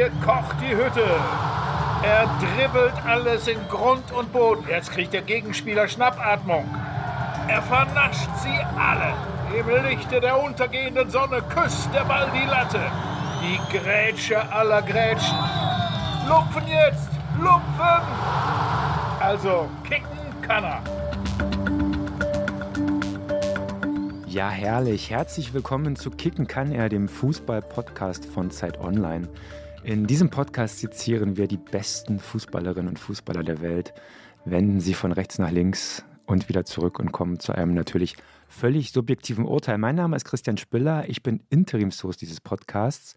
hier kocht die Hütte. Er dribbelt alles in Grund und Boden. Jetzt kriegt der Gegenspieler Schnappatmung. Er vernascht sie alle. Im Lichte der untergehenden Sonne küsst der Ball die Latte. Die Grätsche aller Grätschen. Lupfen jetzt! Lupfen! Also, kicken kann er. Ja, herrlich. Herzlich willkommen zu Kicken kann er, dem Fußball-Podcast von Zeit Online. In diesem Podcast sezieren wir die besten Fußballerinnen und Fußballer der Welt, wenden sie von rechts nach links und wieder zurück und kommen zu einem natürlich völlig subjektiven Urteil. Mein Name ist Christian Spiller, ich bin Interimshost dieses Podcasts.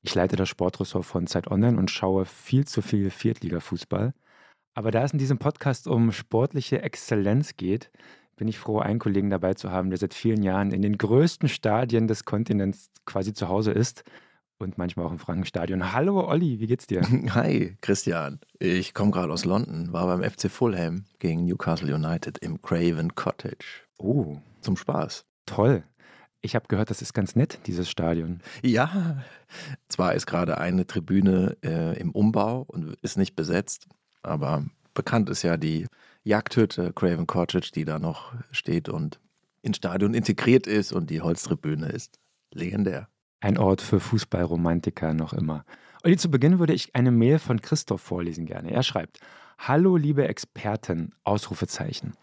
Ich leite das Sportressort von Zeit Online und schaue viel zu viel Viertliga-Fußball. Aber da es in diesem Podcast um sportliche Exzellenz geht, bin ich froh, einen Kollegen dabei zu haben, der seit vielen Jahren in den größten Stadien des Kontinents quasi zu Hause ist und manchmal auch im Frankenstadion. Hallo Olli, wie geht's dir? Hi Christian, ich komme gerade aus London, war beim FC Fulham gegen Newcastle United im Craven Cottage. Oh, zum Spaß. Toll. Ich habe gehört, das ist ganz nett, dieses Stadion. Ja, zwar ist gerade eine Tribüne äh, im Umbau und ist nicht besetzt, aber bekannt ist ja die Jagdhütte Craven Cottage, die da noch steht und ins Stadion integriert ist und die Holztribüne ist legendär. Ein Ort für Fußballromantiker noch immer. Olli, zu Beginn würde ich eine Mail von Christoph vorlesen gerne. Er schreibt: Hallo, liebe Experten! Ausrufezeichen.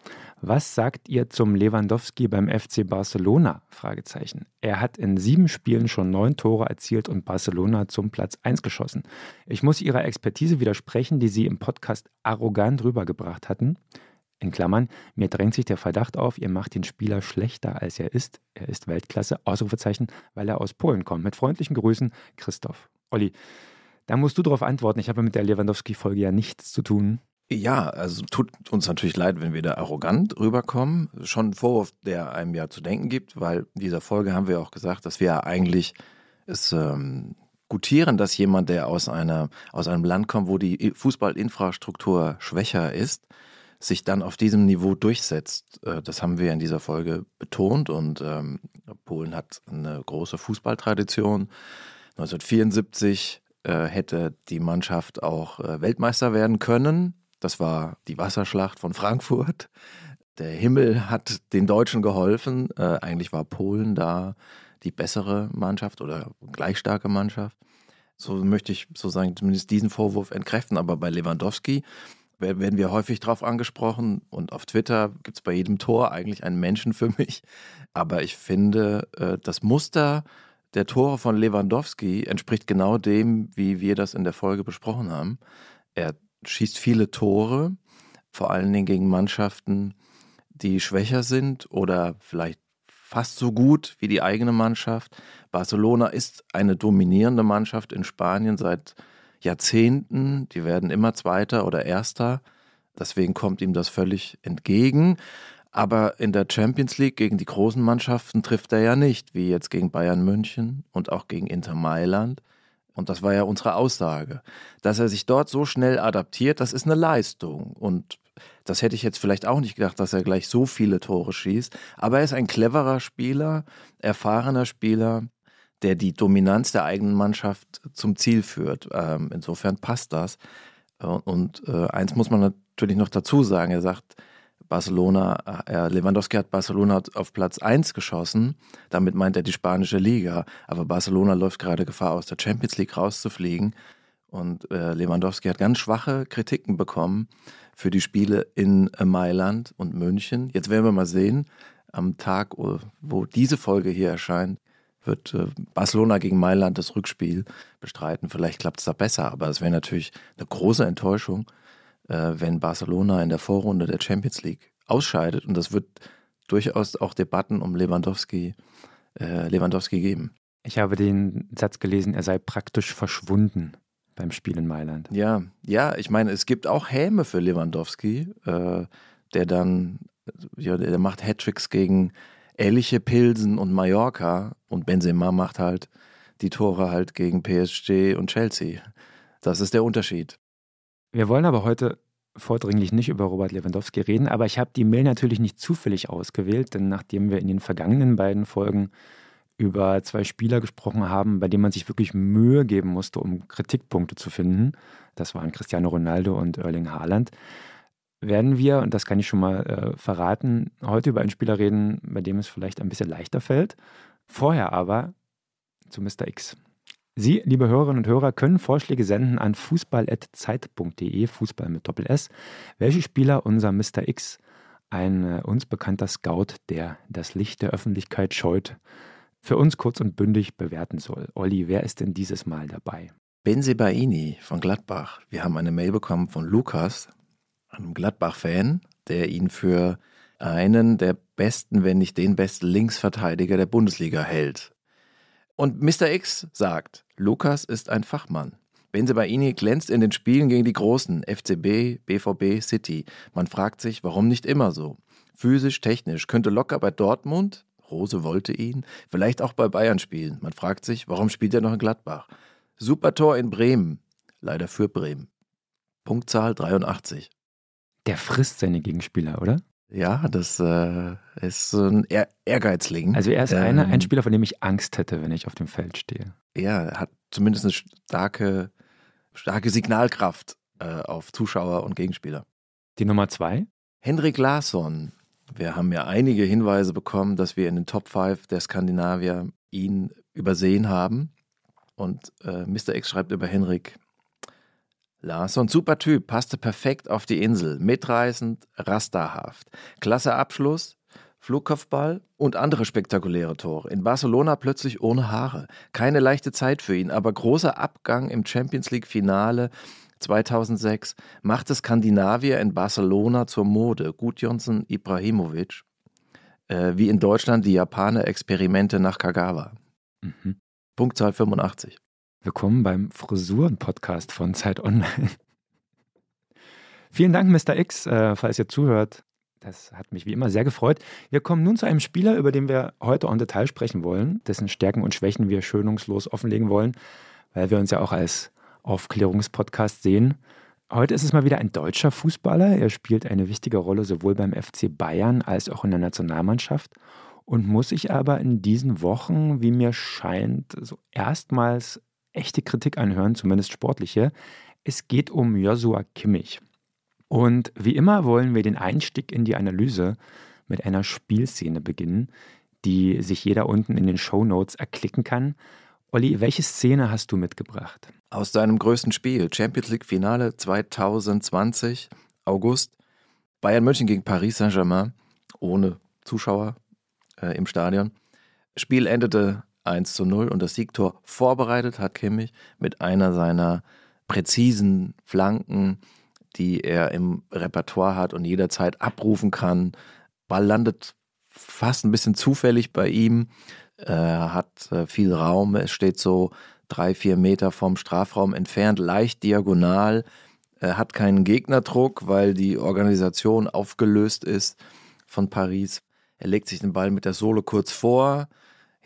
Was sagt ihr zum Lewandowski beim FC Barcelona? Fragezeichen. Er hat in sieben Spielen schon neun Tore erzielt und Barcelona zum Platz 1 geschossen. Ich muss Ihrer Expertise widersprechen, die Sie im Podcast arrogant rübergebracht hatten. In Klammern, mir drängt sich der Verdacht auf, ihr macht den Spieler schlechter als er ist. Er ist Weltklasse, Ausrufezeichen, weil er aus Polen kommt. Mit freundlichen Grüßen, Christoph. Olli, da musst du darauf antworten. Ich habe mit der Lewandowski-Folge ja nichts zu tun. Ja, also tut uns natürlich leid, wenn wir da arrogant rüberkommen. Schon ein Vorwurf, der einem ja zu denken gibt, weil in dieser Folge haben wir auch gesagt, dass wir eigentlich es ähm, gutieren, dass jemand, der aus, einer, aus einem Land kommt, wo die Fußballinfrastruktur schwächer ist, sich dann auf diesem Niveau durchsetzt. Äh, das haben wir in dieser Folge betont und ähm, Polen hat eine große Fußballtradition. 1974 äh, hätte die Mannschaft auch äh, Weltmeister werden können. Das war die Wasserschlacht von Frankfurt. Der Himmel hat den Deutschen geholfen. Eigentlich war Polen da die bessere Mannschaft oder gleich starke Mannschaft. So möchte ich sozusagen zumindest diesen Vorwurf entkräften. Aber bei Lewandowski werden wir häufig drauf angesprochen und auf Twitter gibt es bei jedem Tor eigentlich einen Menschen für mich. Aber ich finde, äh, das Muster der Tore von Lewandowski entspricht genau dem, wie wir das in der Folge besprochen haben. Er schießt viele Tore, vor allen Dingen gegen Mannschaften, die schwächer sind oder vielleicht fast so gut wie die eigene Mannschaft. Barcelona ist eine dominierende Mannschaft in Spanien seit Jahrzehnten. Die werden immer Zweiter oder Erster. Deswegen kommt ihm das völlig entgegen. Aber in der Champions League gegen die großen Mannschaften trifft er ja nicht, wie jetzt gegen Bayern München und auch gegen Inter Mailand. Und das war ja unsere Aussage. Dass er sich dort so schnell adaptiert, das ist eine Leistung. Und das hätte ich jetzt vielleicht auch nicht gedacht, dass er gleich so viele Tore schießt. Aber er ist ein cleverer Spieler, erfahrener Spieler, der die Dominanz der eigenen Mannschaft zum Ziel führt. Ähm, insofern passt das. Und äh, eins muss man natürlich noch dazu sagen. Er sagt, Barcelona, äh, Lewandowski hat Barcelona auf Platz 1 geschossen. Damit meint er die spanische Liga. Aber Barcelona läuft gerade Gefahr, aus der Champions League rauszufliegen. Und äh, Lewandowski hat ganz schwache Kritiken bekommen für die Spiele in äh, Mailand und München. Jetzt werden wir mal sehen, am Tag, wo diese Folge hier erscheint, wird äh, Barcelona gegen Mailand das Rückspiel bestreiten. Vielleicht klappt es da besser, aber es wäre natürlich eine große Enttäuschung äh, wenn Barcelona in der Vorrunde der Champions League ausscheidet. Und das wird durchaus auch Debatten um Lewandowski, äh, Lewandowski geben. Ich habe den Satz gelesen, er sei praktisch verschwunden beim Spiel in Mailand. Ja, ja, ich meine, es gibt auch Häme für Lewandowski, der dann, ja, der macht Hattricks gegen Ehrliche Pilsen und Mallorca und Benzema macht halt die Tore halt gegen PSG und Chelsea. Das ist der Unterschied. Wir wollen aber heute vordringlich nicht über Robert Lewandowski reden, aber ich habe die Mail natürlich nicht zufällig ausgewählt, denn nachdem wir in den vergangenen beiden Folgen über zwei Spieler gesprochen haben, bei denen man sich wirklich Mühe geben musste, um Kritikpunkte zu finden. Das waren Cristiano Ronaldo und Erling Haaland. Werden wir, und das kann ich schon mal äh, verraten, heute über einen Spieler reden, bei dem es vielleicht ein bisschen leichter fällt. Vorher aber zu Mr. X. Sie, liebe Hörerinnen und Hörer, können Vorschläge senden an fußball.zeit.de, Fußball mit Doppel S, welche Spieler unser Mr. X, ein äh, uns bekannter Scout, der das Licht der Öffentlichkeit scheut, für uns kurz und bündig bewerten soll. Olli, wer ist denn dieses Mal dabei? Benzebaini von Gladbach. Wir haben eine Mail bekommen von Lukas, einem Gladbach-Fan, der ihn für einen der besten, wenn nicht den besten Linksverteidiger der Bundesliga hält. Und Mr. X sagt, Lukas ist ein Fachmann. Benzebaini glänzt in den Spielen gegen die Großen, FCB, BVB, City. Man fragt sich, warum nicht immer so? Physisch, technisch, könnte locker bei Dortmund, Rose wollte ihn, vielleicht auch bei Bayern spielen. Man fragt sich, warum spielt er noch in Gladbach? Super Tor in Bremen, leider für Bremen. Punktzahl 83. Der frisst seine Gegenspieler, oder? Ja, das äh, ist ein Ehr Ehrgeizling. Also er ist ähm, einer, ein Spieler, von dem ich Angst hätte, wenn ich auf dem Feld stehe. Ja, er hat zumindest eine starke, starke Signalkraft äh, auf Zuschauer und Gegenspieler. Die Nummer zwei? Henrik Larsson. Wir haben ja einige Hinweise bekommen, dass wir in den Top 5 der Skandinavier ihn übersehen haben. Und äh, Mr. X schreibt über Henrik, Larsson, super Typ, passte perfekt auf die Insel, mitreißend, rasterhaft. Klasse Abschluss, Flugkopfball und andere spektakuläre Tore. In Barcelona plötzlich ohne Haare. Keine leichte Zeit für ihn, aber großer Abgang im Champions League Finale 2006 machte Skandinavier in Barcelona zur Mode. Gudjonsson Ibrahimovic, äh, wie in Deutschland die Japaner Experimente nach Kagawa. Mhm. Punktzahl 85. Willkommen beim Frisuren-Podcast von Zeit Online. Vielen Dank, Mr. X, äh, falls ihr zuhört. Das hat mich wie immer sehr gefreut. Wir kommen nun zu einem Spieler, über den wir heute en Detail sprechen wollen, dessen Stärken und Schwächen wir schonungslos offenlegen wollen, weil wir uns ja auch als Aufklärungspodcast sehen. Heute ist es mal wieder ein deutscher Fußballer. Er spielt eine wichtige Rolle sowohl beim FC Bayern als auch in der Nationalmannschaft und muss sich aber in diesen Wochen, wie mir scheint, so erstmals echte Kritik anhören, zumindest sportliche. Es geht um Joshua Kimmich. Und wie immer wollen wir den Einstieg in die Analyse mit einer Spielszene beginnen, die sich jeder unten in den Show Notes erklicken kann. Olli, welche Szene hast du mitgebracht? Aus deinem größten Spiel, Champions League Finale 2020, August, Bayern München gegen Paris Saint-Germain, ohne Zuschauer äh, im Stadion. Spiel endete 1 zu 0 und das Siegtor vorbereitet hat Kimmich mit einer seiner präzisen Flanken, die er im Repertoire hat und jederzeit abrufen kann. Ball landet fast ein bisschen zufällig bei ihm. Er hat äh, viel Raum. Es steht so drei, vier Meter vom Strafraum entfernt, leicht diagonal. Er hat keinen Gegnerdruck, weil die Organisation aufgelöst ist von Paris. Er legt sich den Ball mit der Sohle kurz vor,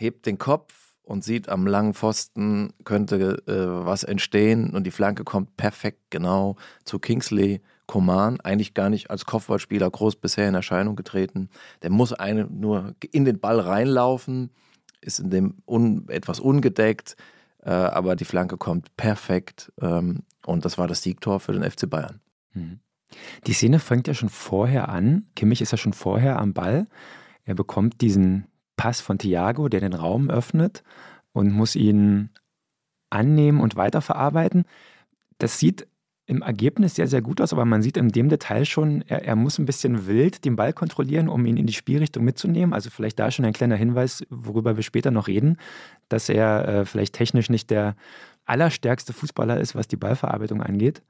hebt den Kopf und sieht am langen Pfosten könnte äh, was entstehen und die Flanke kommt perfekt genau zu Kingsley Coman, eigentlich gar nicht als Kopfballspieler groß bisher in Erscheinung getreten. Der muss eine, nur in den Ball reinlaufen, ist in dem un, etwas ungedeckt, äh, aber die Flanke kommt perfekt ähm, und das war das Siegtor für den FC Bayern. Mhm. Die Szene fängt ja schon vorher an. Kimmich ist ja schon vorher am Ball. Er bekommt diesen Pass von Thiago, der den Raum öffnet und muss ihn annehmen und weiterverarbeiten. Das sieht im Ergebnis sehr, sehr gut aus, aber man sieht in dem Detail schon, er, er, muss ein bisschen wild den Ball kontrollieren, um ihn in die Spielrichtung mitzunehmen. Also vielleicht da schon ein kleiner Hinweis, worüber wir später noch reden, dass er äh, vielleicht technisch nicht der allerstärkste Fußballer ist, was die Ballverarbeitung angeht.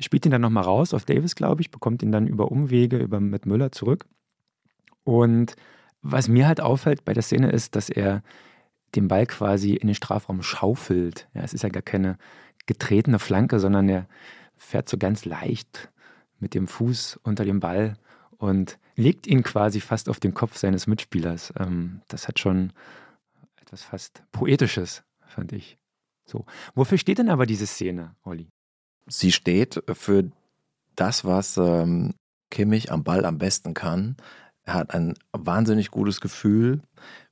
Spielt ihn dann nochmal raus auf Davis, glaube ich, bekommt ihn dann über Umwege, über mit Müller zurück. Und was mir halt auffällt bei der Szene ist, dass er den Ball quasi in den Strafraum schaufelt. Ja, es ist ja gar keine getretene Flanke, sondern er fährt so ganz leicht mit dem Fuß unter dem Ball und legt ihn quasi fast auf den Kopf seines Mitspielers. Ähm, das hat schon etwas fast Poetisches, fand ich. So. Wofür steht denn aber diese Szene, Olli? Sie steht für das, was ähm, Kimmich am Ball am besten kann, Er hat ein wahnsinnig gutes Gefühl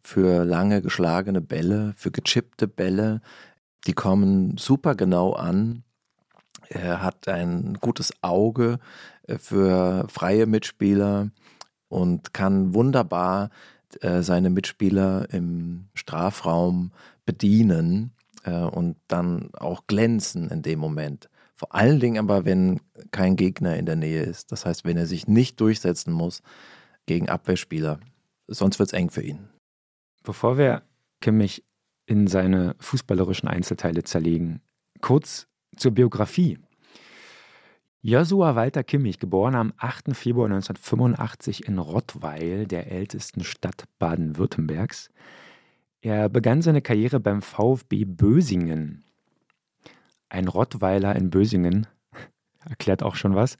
für lange geschlagene Bälle, für gechippte Bälle. Die kommen super genau an. Er hat ein gutes Auge äh, für freie Mitspieler und kann wunderbar äh, seine Mitspieler im Strafraum bedienen äh, und dann auch glänzen in dem Moment. Vor allen Dingen aber, wenn kein Gegner in der Nähe ist. Das heißt, wenn er sich nicht durchsetzen muss gegen Abwehrspieler. Sonst wird es eng für ihn. Bevor wir Kimmich in seine fußballerischen Einzelteile zerlegen, kurz zur Biografie. Joshua Walter Kimmich, geboren am 8. Februar 1985 in Rottweil, der ältesten Stadt Baden-Württembergs. Er begann seine Karriere beim VfB Bösingen. Ein Rottweiler in Bösingen erklärt auch schon was.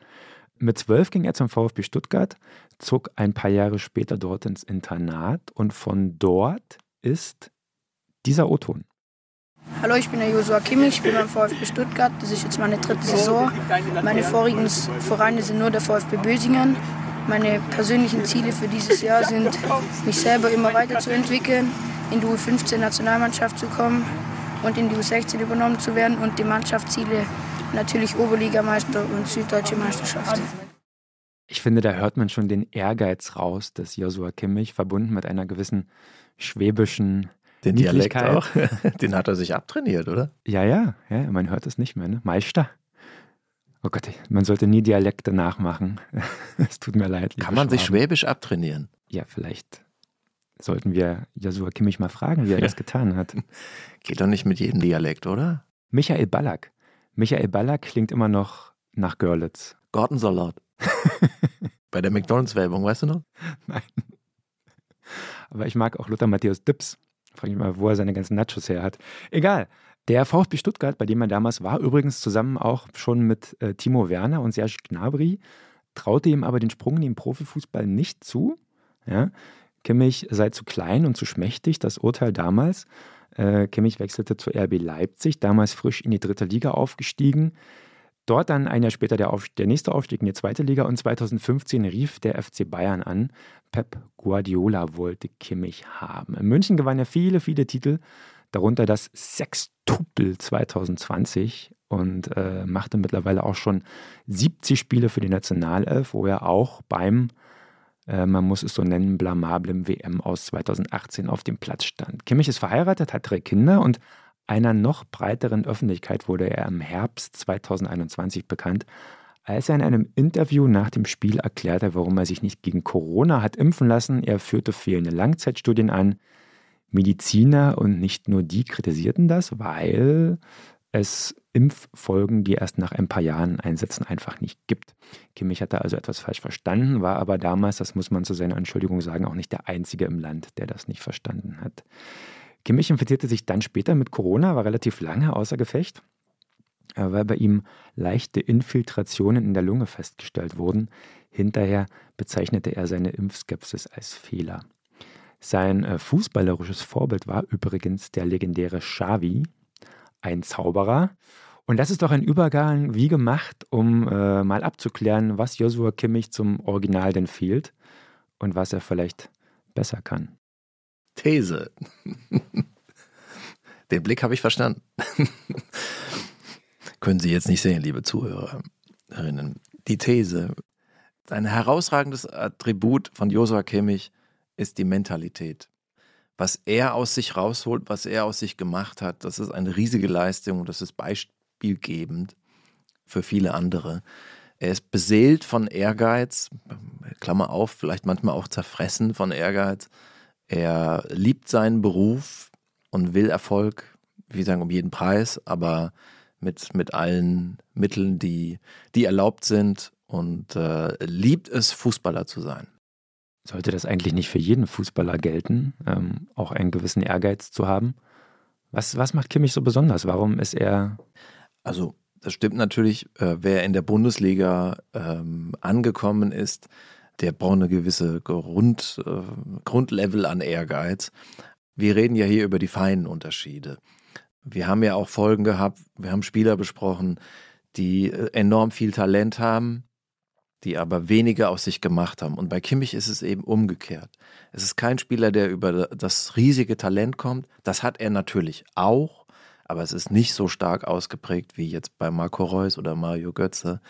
Mit zwölf ging er zum VfB Stuttgart, zog ein paar Jahre später dort ins Internat und von dort ist dieser O-Ton. Hallo, ich bin der Josua Kimmich, ich bin beim VfB Stuttgart. Das ist jetzt meine dritte Saison. Meine vorigen Vereine sind nur der VfB Bösingen. Meine persönlichen Ziele für dieses Jahr sind, mich selber immer weiterzuentwickeln, in die U15-Nationalmannschaft zu kommen und in die U16 übernommen zu werden und die Mannschaftsziele natürlich Oberligameister und Süddeutsche Meisterschaft. Ich finde, da hört man schon den Ehrgeiz raus des Joshua Kimmich, verbunden mit einer gewissen schwäbischen den Dialekt auch. Den hat er sich abtrainiert, oder? Ja, ja, ja, man hört es nicht mehr, ne? Meister. Oh Gott, man sollte nie Dialekte nachmachen. Es tut mir leid. Kann man Schwaben. sich Schwäbisch abtrainieren? Ja, vielleicht sollten wir Joshua Kimmich mal fragen, wie er das getan hat. Geht doch nicht mit jedem Dialekt, oder? Michael Ballack. Michael Ballack klingt immer noch nach Görlitz. Gartensalat. Bei der McDonalds-Werbung, weißt du noch? Nein. Aber ich mag auch Luther Matthäus Dips. Frage ich mal, wo er seine ganzen Nachos her hat. Egal. Der VfB Stuttgart, bei dem er damals war, übrigens zusammen auch schon mit äh, Timo Werner und Serge Gnabry, traute ihm aber den Sprung in den Profifußball nicht zu. Ja? Kimmich sei zu klein und zu schmächtig, das Urteil damals. Äh, Kimmich wechselte zu RB Leipzig, damals frisch in die dritte Liga aufgestiegen. Dort dann ein Jahr später der, Auf der nächste Aufstieg in die zweite Liga und 2015 rief der FC Bayern an. Pep Guardiola wollte Kimmich haben. In München gewann er viele, viele Titel, darunter das Sextupel 2020 und äh, machte mittlerweile auch schon 70 Spiele für die Nationalelf, wo er auch beim, äh, man muss es so nennen, blamablen WM aus 2018 auf dem Platz stand. Kimmich ist verheiratet, hat drei Kinder und einer noch breiteren Öffentlichkeit wurde er im Herbst 2021 bekannt, als er in einem Interview nach dem Spiel erklärte, warum er sich nicht gegen Corona hat impfen lassen. Er führte fehlende Langzeitstudien an. Mediziner und nicht nur die kritisierten das, weil es Impffolgen, die erst nach ein paar Jahren einsetzen, einfach nicht gibt. Kimmich hatte also etwas falsch verstanden, war aber damals, das muss man zu seiner Entschuldigung sagen, auch nicht der Einzige im Land, der das nicht verstanden hat. Kimmich infizierte sich dann später mit Corona, war relativ lange außer Gefecht, äh, weil bei ihm leichte Infiltrationen in der Lunge festgestellt wurden. Hinterher bezeichnete er seine Impfskepsis als Fehler. Sein äh, fußballerisches Vorbild war übrigens der legendäre Xavi, ein Zauberer. Und das ist doch ein Übergang wie gemacht, um äh, mal abzuklären, was Joshua Kimmich zum Original denn fehlt und was er vielleicht besser kann. These. Den Blick habe ich verstanden. Können Sie jetzt nicht sehen, liebe Zuhörerinnen. Die These. Ein herausragendes Attribut von Josua Kimmich ist die Mentalität. Was er aus sich rausholt, was er aus sich gemacht hat, das ist eine riesige Leistung und das ist beispielgebend für viele andere. Er ist beseelt von Ehrgeiz, Klammer auf, vielleicht manchmal auch zerfressen von Ehrgeiz. Er liebt seinen Beruf und will Erfolg, wie sagen, um jeden Preis, aber mit, mit allen Mitteln, die, die erlaubt sind und äh, liebt es, Fußballer zu sein. Sollte das eigentlich nicht für jeden Fußballer gelten, ähm, auch einen gewissen Ehrgeiz zu haben? Was, was macht Kimmich so besonders? Warum ist er. Also, das stimmt natürlich. Äh, wer in der Bundesliga ähm, angekommen ist, der braucht eine gewisse Grund, äh, Grundlevel an Ehrgeiz. Wir reden ja hier über die feinen Unterschiede. Wir haben ja auch Folgen gehabt, wir haben Spieler besprochen, die äh, enorm viel Talent haben, die aber weniger aus sich gemacht haben. Und bei Kimmich ist es eben umgekehrt. Es ist kein Spieler, der über das riesige Talent kommt. Das hat er natürlich auch, aber es ist nicht so stark ausgeprägt wie jetzt bei Marco Reus oder Mario Götze.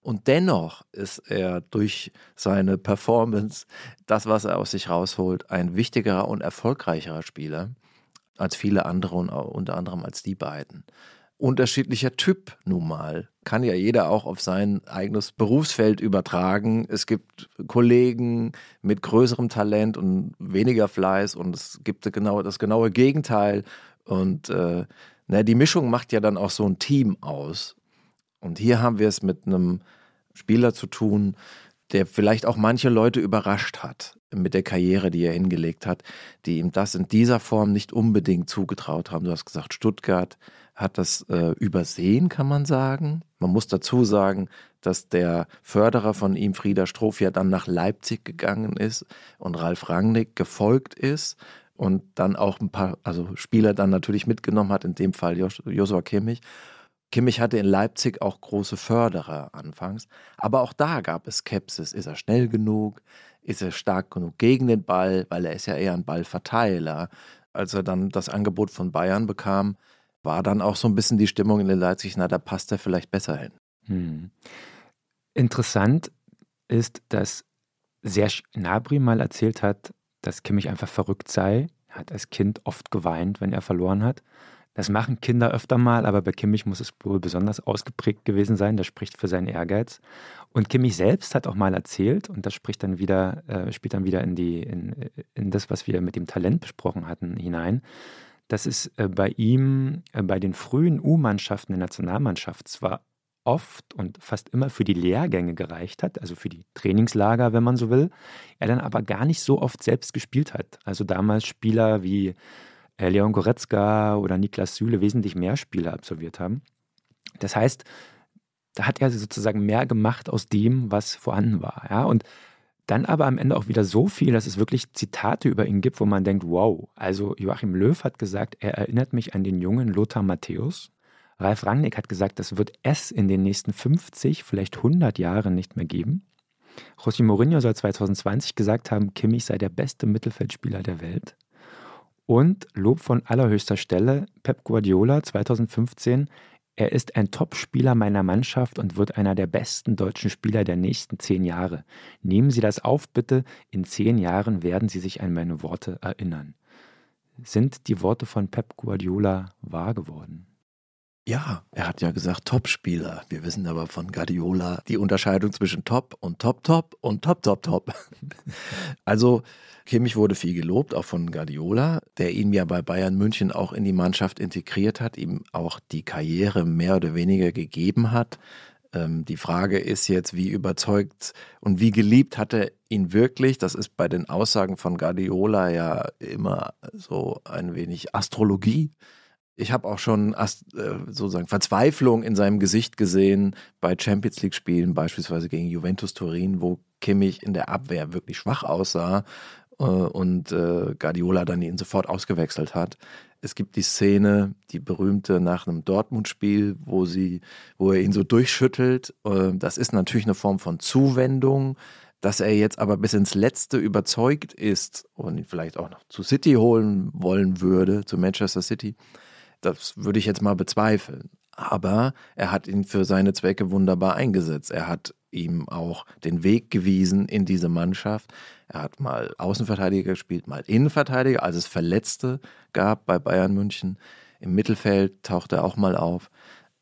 Und dennoch ist er durch seine Performance, das, was er aus sich rausholt, ein wichtigerer und erfolgreicherer Spieler als viele andere und unter anderem als die beiden unterschiedlicher Typ nun mal. Kann ja jeder auch auf sein eigenes Berufsfeld übertragen. Es gibt Kollegen mit größerem Talent und weniger Fleiß und es gibt genau das genaue Gegenteil. Und äh, na, die Mischung macht ja dann auch so ein Team aus. Und hier haben wir es mit einem Spieler zu tun, der vielleicht auch manche Leute überrascht hat mit der Karriere, die er hingelegt hat, die ihm das in dieser Form nicht unbedingt zugetraut haben. Du hast gesagt, Stuttgart hat das äh, übersehen, kann man sagen. Man muss dazu sagen, dass der Förderer von ihm, Frieder Stroff, ja dann nach Leipzig gegangen ist und Ralf Rangnick gefolgt ist und dann auch ein paar also Spieler dann natürlich mitgenommen hat, in dem Fall Josua Kimmich. Kimmich hatte in Leipzig auch große Förderer anfangs, aber auch da gab es Skepsis. Ist er schnell genug? Ist er stark genug gegen den Ball? Weil er ist ja eher ein Ballverteiler. Als er dann das Angebot von Bayern bekam, war dann auch so ein bisschen die Stimmung in Leipzig, na, da passt er vielleicht besser hin. Hm. Interessant ist, dass Serge Nabri mal erzählt hat, dass Kimmich einfach verrückt sei. Er hat als Kind oft geweint, wenn er verloren hat. Das machen Kinder öfter mal, aber bei Kimmich muss es wohl besonders ausgeprägt gewesen sein. Das spricht für seinen Ehrgeiz. Und Kimmich selbst hat auch mal erzählt, und das spricht dann wieder, äh, spielt dann wieder in, die, in, in das, was wir mit dem Talent besprochen hatten, hinein, dass es äh, bei ihm, äh, bei den frühen U-Mannschaften der Nationalmannschaft zwar oft und fast immer für die Lehrgänge gereicht hat, also für die Trainingslager, wenn man so will, er dann aber gar nicht so oft selbst gespielt hat. Also damals Spieler wie äh, Leon Goretzka oder Niklas Süle wesentlich mehr Spiele absolviert haben. Das heißt, da hat er sozusagen mehr gemacht aus dem, was vorhanden war. Ja? Und dann aber am Ende auch wieder so viel, dass es wirklich Zitate über ihn gibt, wo man denkt, wow. Also Joachim Löw hat gesagt, er erinnert mich an den jungen Lothar Matthäus. Ralf Rangnick hat gesagt, das wird es in den nächsten 50, vielleicht 100 Jahren nicht mehr geben. José Mourinho soll 2020 gesagt haben, Kimmich sei der beste Mittelfeldspieler der Welt. Und Lob von allerhöchster Stelle, Pep Guardiola 2015, er ist ein Top-Spieler meiner Mannschaft und wird einer der besten deutschen Spieler der nächsten zehn Jahre. Nehmen Sie das auf, bitte. In zehn Jahren werden Sie sich an meine Worte erinnern. Sind die Worte von Pep Guardiola wahr geworden? Ja, er hat ja gesagt Top-Spieler. Wir wissen aber von Guardiola die Unterscheidung zwischen Top und Top-Top und Top-Top-Top. Also Kimmich wurde viel gelobt, auch von Guardiola, der ihn ja bei Bayern München auch in die Mannschaft integriert hat, ihm auch die Karriere mehr oder weniger gegeben hat. Ähm, die Frage ist jetzt, wie überzeugt und wie geliebt hat er ihn wirklich? Das ist bei den Aussagen von Guardiola ja immer so ein wenig Astrologie. Ich habe auch schon äh, sozusagen Verzweiflung in seinem Gesicht gesehen bei Champions League-Spielen, beispielsweise gegen Juventus Turin, wo Kimmich in der Abwehr wirklich schwach aussah äh, und äh, Guardiola dann ihn sofort ausgewechselt hat. Es gibt die Szene, die berühmte nach einem Dortmund-Spiel, wo sie, wo er ihn so durchschüttelt. Das ist natürlich eine Form von Zuwendung. Dass er jetzt aber bis ins Letzte überzeugt ist und ihn vielleicht auch noch zu City holen wollen würde, zu Manchester City, das würde ich jetzt mal bezweifeln. Aber er hat ihn für seine Zwecke wunderbar eingesetzt. Er hat ihm auch den Weg gewiesen in diese Mannschaft. Er hat mal Außenverteidiger gespielt, mal Innenverteidiger, als es Verletzte gab bei Bayern München. Im Mittelfeld tauchte er auch mal auf.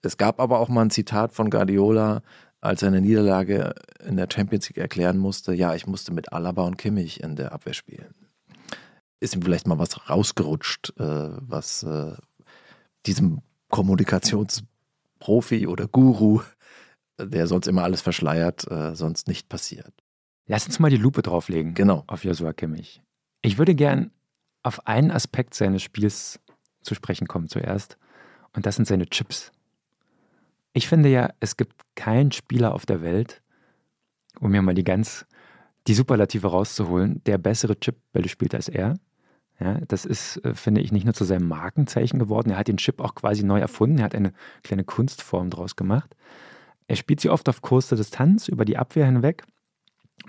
Es gab aber auch mal ein Zitat von Guardiola, als er eine Niederlage in der Champions League erklären musste, ja, ich musste mit Alaba und Kimmich in der Abwehr spielen. Ist ihm vielleicht mal was rausgerutscht, äh, was äh, diesem Kommunikationsprofi oder Guru der sonst immer alles verschleiert, äh, sonst nicht passiert. Lass uns mal die Lupe drauflegen. Genau. Auf Joshua Kimmich. Ich würde gern auf einen Aspekt seines Spiels zu sprechen kommen zuerst. Und das sind seine Chips. Ich finde ja, es gibt keinen Spieler auf der Welt, um mir mal die ganz, die Superlative rauszuholen, der bessere Chipbälle spielt als er. Ja, das ist, äh, finde ich, nicht nur zu seinem Markenzeichen geworden. Er hat den Chip auch quasi neu erfunden. Er hat eine kleine Kunstform draus gemacht. Er spielt sie oft auf kurze Distanz über die Abwehr hinweg,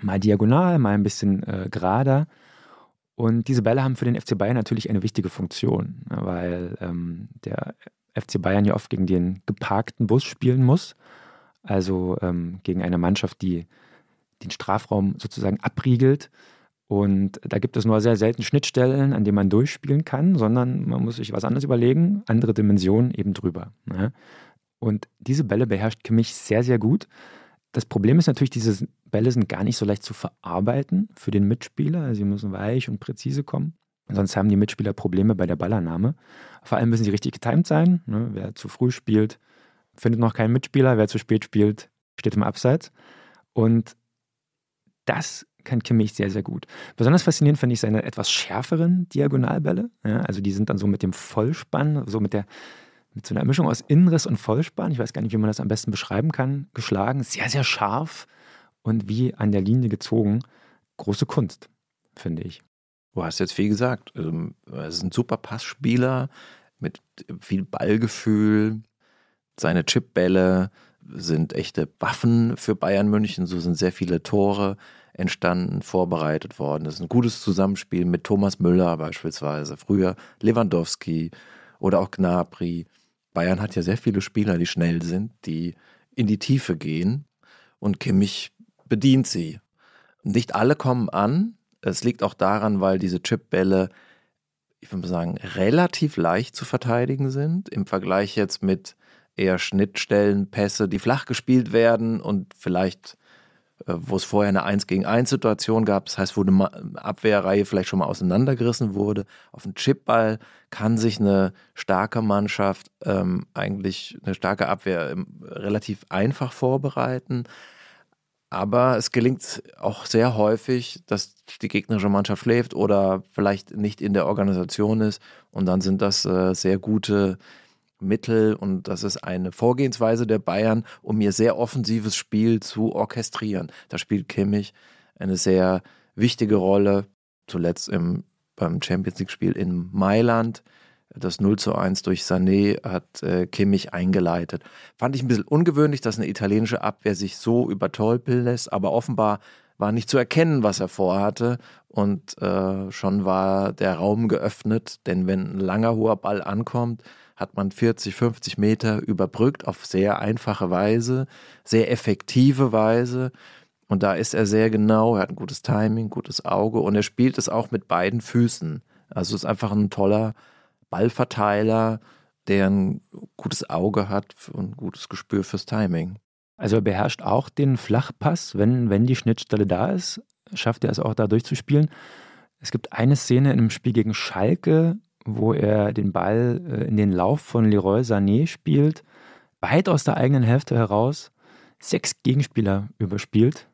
mal diagonal, mal ein bisschen äh, gerader. Und diese Bälle haben für den FC Bayern natürlich eine wichtige Funktion, ne, weil ähm, der FC Bayern ja oft gegen den geparkten Bus spielen muss. Also ähm, gegen eine Mannschaft, die den Strafraum sozusagen abriegelt. Und da gibt es nur sehr selten Schnittstellen, an denen man durchspielen kann, sondern man muss sich was anderes überlegen, andere Dimensionen eben drüber. Ne? Und diese Bälle beherrscht Kimmich sehr, sehr gut. Das Problem ist natürlich, diese Bälle sind gar nicht so leicht zu verarbeiten für den Mitspieler. Sie müssen weich und präzise kommen. Sonst haben die Mitspieler Probleme bei der Ballannahme. Vor allem müssen sie richtig getimt sein. Ne? Wer zu früh spielt, findet noch keinen Mitspieler. Wer zu spät spielt, steht im Abseits. Und das kann Kimmich sehr, sehr gut. Besonders faszinierend finde ich seine etwas schärferen Diagonalbälle. Ja, also die sind dann so mit dem Vollspann, so mit der mit so einer Mischung aus Inriss und Vollspann, ich weiß gar nicht, wie man das am besten beschreiben kann, geschlagen. Sehr, sehr scharf und wie an der Linie gezogen. Große Kunst, finde ich. Du hast jetzt viel gesagt. Ähm, er ist ein super Passspieler mit viel Ballgefühl. Seine Chipbälle sind echte Waffen für Bayern München. So sind sehr viele Tore entstanden, vorbereitet worden. Das ist ein gutes Zusammenspiel mit Thomas Müller beispielsweise, früher Lewandowski oder auch Gnabry. Bayern hat ja sehr viele Spieler, die schnell sind, die in die Tiefe gehen und Kimmich bedient sie. Nicht alle kommen an. Es liegt auch daran, weil diese Chipbälle, ich würde mal sagen, relativ leicht zu verteidigen sind im Vergleich jetzt mit eher Schnittstellenpässe, die flach gespielt werden und vielleicht äh, wo es vorher eine 1 gegen 1 Situation gab, das heißt, wo eine Abwehrreihe vielleicht schon mal auseinandergerissen wurde. Auf den Chipball kann sich eine starke Mannschaft ähm, eigentlich eine starke Abwehr ähm, relativ einfach vorbereiten. Aber es gelingt auch sehr häufig, dass die gegnerische Mannschaft schläft oder vielleicht nicht in der Organisation ist. Und dann sind das äh, sehr gute Mittel und das ist eine Vorgehensweise der Bayern, um ihr sehr offensives Spiel zu orchestrieren. Da spielt Kimmich eine sehr wichtige Rolle, zuletzt im, beim Champions League-Spiel in Mailand. Das 0 zu 1 durch Sané hat äh, Kimmich eingeleitet. Fand ich ein bisschen ungewöhnlich, dass eine italienische Abwehr sich so übertolpeln lässt, aber offenbar war nicht zu erkennen, was er vorhatte. Und äh, schon war der Raum geöffnet, denn wenn ein langer hoher Ball ankommt, hat man 40, 50 Meter überbrückt auf sehr einfache Weise, sehr effektive Weise. Und da ist er sehr genau, er hat ein gutes Timing, gutes Auge und er spielt es auch mit beiden Füßen. Also ist einfach ein toller Ballverteiler, der ein gutes Auge hat und ein gutes Gespür fürs Timing. Also er beherrscht auch den Flachpass, wenn, wenn die Schnittstelle da ist, schafft er es auch da durchzuspielen. Es gibt eine Szene in einem Spiel gegen Schalke, wo er den Ball äh, in den Lauf von Leroy Sané spielt, weit aus der eigenen Hälfte heraus, sechs Gegenspieler überspielt.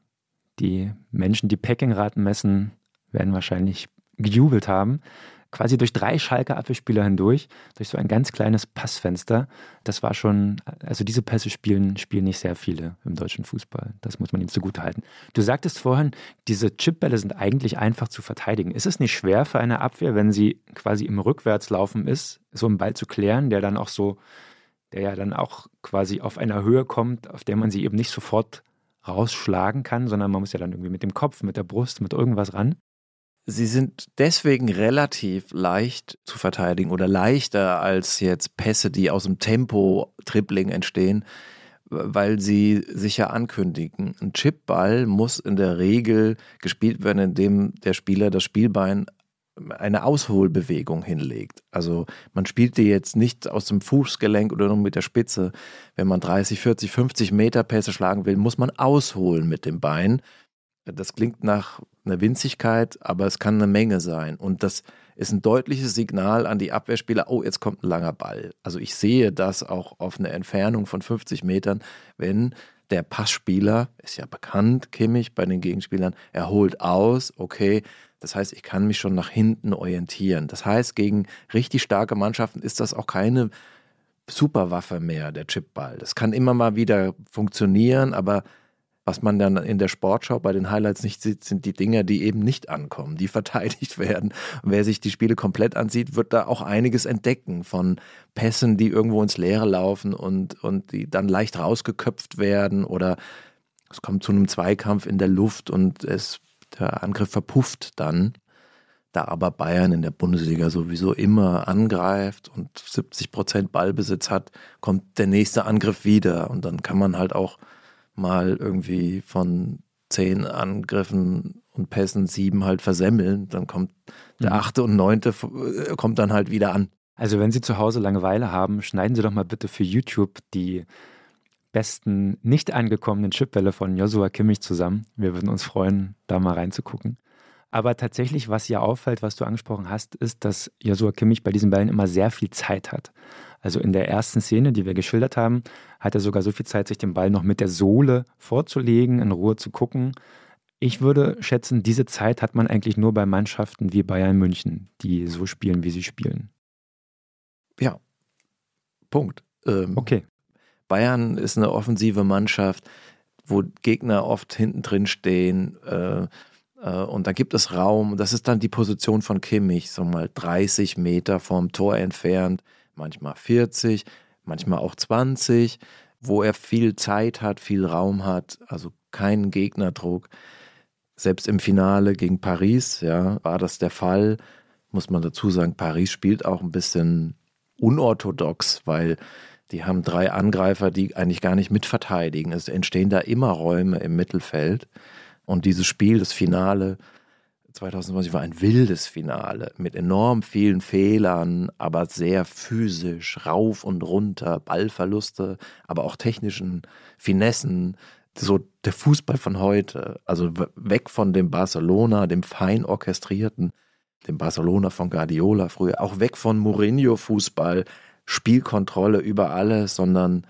Die Menschen, die Packing-Raten messen, werden wahrscheinlich gejubelt haben quasi durch drei Schalker Abwehrspieler hindurch, durch so ein ganz kleines Passfenster. Das war schon, also diese Pässe spielen, spielen nicht sehr viele im deutschen Fußball. Das muss man ihm zugute halten. Du sagtest vorhin, diese Chipbälle sind eigentlich einfach zu verteidigen. Ist es nicht schwer für eine Abwehr, wenn sie quasi im Rückwärtslaufen ist, so einen Ball zu klären, der dann auch so, der ja dann auch quasi auf einer Höhe kommt, auf der man sie eben nicht sofort rausschlagen kann, sondern man muss ja dann irgendwie mit dem Kopf, mit der Brust, mit irgendwas ran. Sie sind deswegen relativ leicht zu verteidigen oder leichter als jetzt Pässe, die aus dem Tempo-Tripling entstehen, weil sie sich ja ankündigen. Ein Chipball muss in der Regel gespielt werden, indem der Spieler das Spielbein eine Ausholbewegung hinlegt. Also man spielt die jetzt nicht aus dem Fußgelenk oder nur mit der Spitze. Wenn man 30, 40, 50 Meter Pässe schlagen will, muss man ausholen mit dem Bein. Das klingt nach einer Winzigkeit, aber es kann eine Menge sein. Und das ist ein deutliches Signal an die Abwehrspieler, oh, jetzt kommt ein langer Ball. Also ich sehe das auch auf eine Entfernung von 50 Metern, wenn der Passspieler, ist ja bekannt, Kimmich bei den Gegenspielern, er holt aus, okay, das heißt, ich kann mich schon nach hinten orientieren. Das heißt, gegen richtig starke Mannschaften ist das auch keine Superwaffe mehr, der Chipball. Das kann immer mal wieder funktionieren, aber Was man dann in der Sportschau bei den Highlights nicht sieht, sind die Dinger, die eben nicht ankommen, die verteidigt werden. Und wer sich die Spiele komplett ansieht, wird da auch einiges entdecken von Pässen, die irgendwo ins Leere laufen und, und die dann leicht rausgeköpft werden oder es kommt zu einem Zweikampf in der Luft und es, der Angriff verpufft dann. Da aber Bayern in der Bundesliga sowieso immer angreift und 70 Prozent Ballbesitz hat, kommt der nächste Angriff wieder und dann kann man halt auch mal irgendwie von zehn Angriffen und Pässen sieben halt versemmeln. Dann kommt der mhm. achte und neunte äh, kommt dann halt wieder an. Also wenn Sie zu Hause Langeweile haben, schneiden Sie doch mal bitte für YouTube die besten nicht angekommenen Chipbälle von Joshua Kimmich zusammen. Wir würden uns freuen, da mal reinzugucken. Aber tatsächlich, was ja auffällt, was du angesprochen hast, ist, dass Joshua Kimmich bei diesen Bällen immer sehr viel Zeit hat. Also in der ersten Szene, die wir geschildert haben, hat er sogar so viel Zeit, sich den Ball noch mit der Sohle vorzulegen, in Ruhe zu gucken. Ich würde schätzen, diese Zeit hat man eigentlich nur bei Mannschaften wie Bayern München, die so spielen, wie sie spielen. Ja, Punkt. Ähm, okay. Bayern ist eine offensive Mannschaft, wo Gegner oft hinten drin stehen. Äh, äh, und da gibt es Raum. Das ist dann die Position von Kimmich, so mal 30 Meter vom Tor entfernt manchmal 40, manchmal auch 20, wo er viel Zeit hat, viel Raum hat, also keinen Gegnerdruck. Selbst im Finale gegen Paris, ja, war das der Fall. Muss man dazu sagen, Paris spielt auch ein bisschen unorthodox, weil die haben drei Angreifer, die eigentlich gar nicht mitverteidigen. Es entstehen da immer Räume im Mittelfeld. Und dieses Spiel, das Finale, 2020 war ein wildes Finale mit enorm vielen Fehlern, aber sehr physisch, rauf und runter, Ballverluste, aber auch technischen Finessen. So der Fußball von heute, also weg von dem Barcelona, dem fein orchestrierten, dem Barcelona von Guardiola früher, auch weg von Mourinho-Fußball, Spielkontrolle über alles, sondern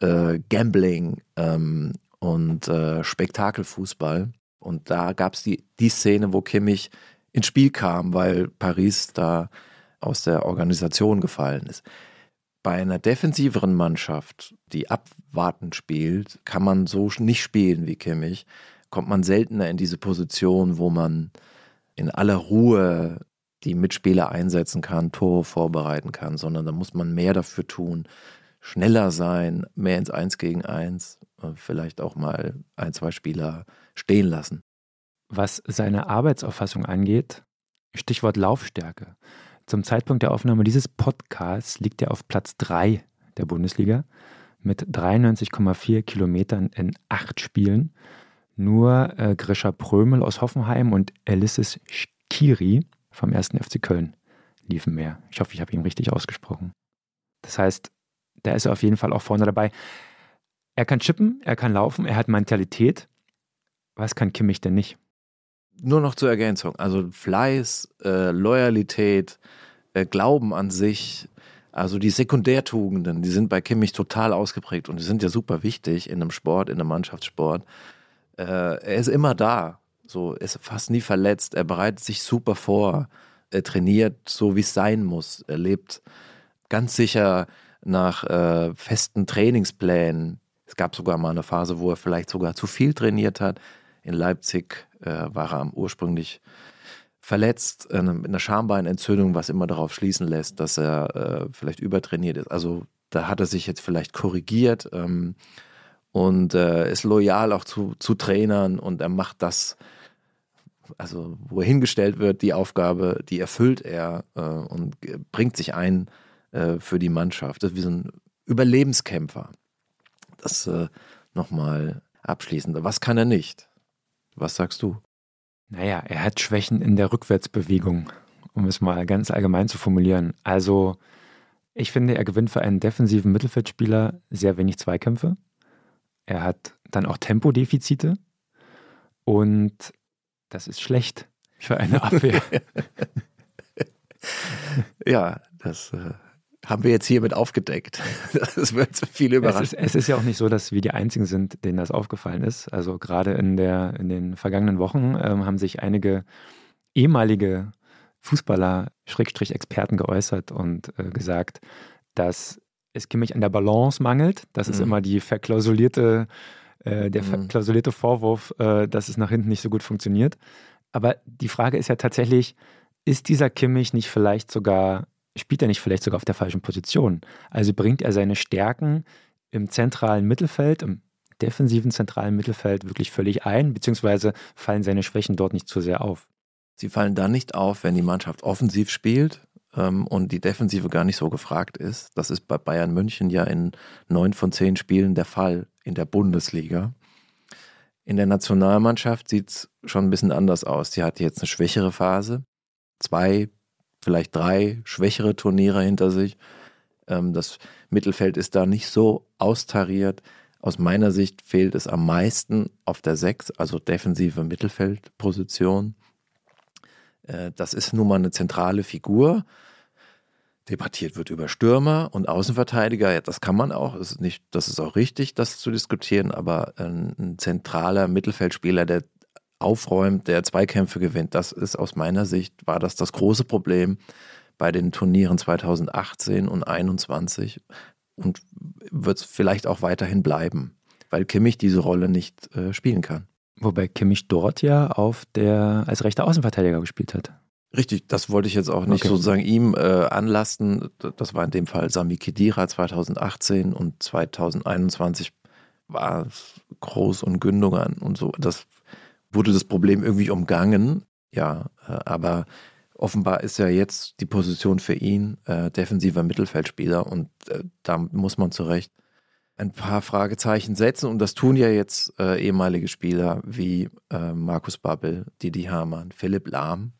äh, Gambling ähm, und äh, Spektakelfußball. Und da gab es die, die Szene, wo Kimmich ins Spiel kam, weil Paris da aus der Organisation gefallen ist. Bei einer defensiveren Mannschaft, die abwartend spielt, kann man so nicht spielen wie Kimmich. Kommt man seltener in diese Position, wo man in aller Ruhe die Mitspieler einsetzen kann, Tore vorbereiten kann, sondern da muss man mehr dafür tun, schneller sein, mehr ins Eins gegen Eins, vielleicht auch mal ein, zwei Spieler stehen lassen. Was seine Arbeitsauffassung angeht, Stichwort Laufstärke. Zum Zeitpunkt der Aufnahme dieses Podcasts liegt er auf Platz 3 der Bundesliga mit 93,4 Kilometern in acht Spielen. Nur äh, Grisha Prömel aus Hoffenheim und Elisses Skiri vom 1. FC Köln liefen mehr. Ich hoffe, ich habe ihn richtig ausgesprochen. Das heißt, da ist er auf jeden Fall auch vorne dabei. Er kann chippen, er kann laufen, er hat Mentalität. Was kann Kimmich denn nicht? Nur noch zur Ergänzung. Also Fleiß, äh, Loyalität, äh, Glauben an sich, also die Sekundärtugenden, die sind bei Kimmich total ausgeprägt und die sind ja super wichtig in einem Sport, in einem Mannschaftssport. Äh, er ist immer da, so ist fast nie verletzt, er bereitet sich super vor, er trainiert so, wie es sein muss. Er lebt ganz sicher nach äh, festen Trainingsplänen. Es gab sogar mal eine Phase, wo er vielleicht sogar zu viel trainiert hat. In Leipzig äh, war er ursprünglich verletzt äh, mit einer Schambeinentzündung, was immer darauf schließen lässt, dass er äh, vielleicht übertrainiert ist. Also da hat er sich jetzt vielleicht korrigiert ähm, und äh, ist loyal auch zu, zu Trainern und er macht das, also wo er hingestellt wird, die Aufgabe, die erfüllt er äh, und bringt sich ein äh, für die Mannschaft. Das ist wie so ein Überlebenskämpfer. Das äh, nochmal abschließend. Was kann er nicht? Was sagst du? Naja, er hat Schwächen in der Rückwärtsbewegung, um es mal ganz allgemein zu formulieren. Also, ich finde, er gewinnt für einen defensiven Mittelfeldspieler sehr wenig Zweikämpfe. Er hat dann auch Tempodefizite und das ist schlecht für eine Abwehr. ja, das äh, haben wir jetzt hiermit aufgedeckt. Das wird viel überraschen. Es ist, es ist, ja auch nicht so, dass wir die Einzigen sind, denen das aufgefallen ist. Also gerade in, der, in den vergangenen Wochen ähm, haben sich einige ehemalige Fußballer, Schrägstrich Experten geäußert und äh, gesagt, dass es Kimmich an der Balance mangelt. Das ist mhm. immer die verklausulierte äh, der mhm. klausulierte Vorwurf, äh, dass es nach hinten nicht so gut funktioniert. Aber die Frage ist ja tatsächlich, ist dieser Kimmich nicht vielleicht sogar, spielt er nicht vielleicht sogar auf der falschen Position? Also bringt er seine Stärken im zentralen Mittelfeld, im defensiven zentralen Mittelfeld wirklich völlig ein, beziehungsweise fallen seine Schwächen dort nicht zu sehr auf? Sie fallen dann nicht auf, wenn die Mannschaft offensiv spielt ähm, und die Defensive gar nicht so gefragt ist. Das ist bei Bayern München ja in neun von zehn Spielen der Fall in der Bundesliga. In der Nationalmannschaft sieht es schon ein bisschen anders aus. Sie hat jetzt eine schwächere Phase, zwei, vielleicht drei schwächere Turniere hinter sich. Ähm, das Mittelfeld ist da nicht so austariert. Aus meiner Sicht fehlt es am meisten auf der Sechs, also defensive Mittelfeldposition. Äh, das ist nun mal eine zentrale Figur. Debattiert wird über Stürmer und Außenverteidiger. Ja, das kann man auch. Das ist, nicht, das ist auch richtig, das zu diskutieren. Aber ein, ein zentraler Mittelfeldspieler, der aufräumt, der Zweikämpfe gewinnt, das ist aus meiner Sicht, war das das große Problem bei den Turnieren 2018 und 2021 und wird es vielleicht auch weiterhin bleiben, weil Kimmich diese Rolle nicht äh, spielen kann. Wobei Kimmich dort ja auf der, als rechter Außenverteidiger gespielt hat. Richtig, das wollte ich jetzt auch nicht okay. sozusagen ihm äh, anlasten. Das war in dem Fall Sami Khedira 2018 und 2021 war es Groß und Gündogan und so. Das wurde das Problem irgendwie umgangen. Ja, äh, aber offenbar ist ja jetzt die Position für ihn äh, defensiver Mittelfeldspieler und äh, da muss man zu Recht ein paar Fragezeichen setzen und das tun ja jetzt äh, ehemalige Spieler wie äh, Markus Babbel, Didi Hamann, Philipp Lahm.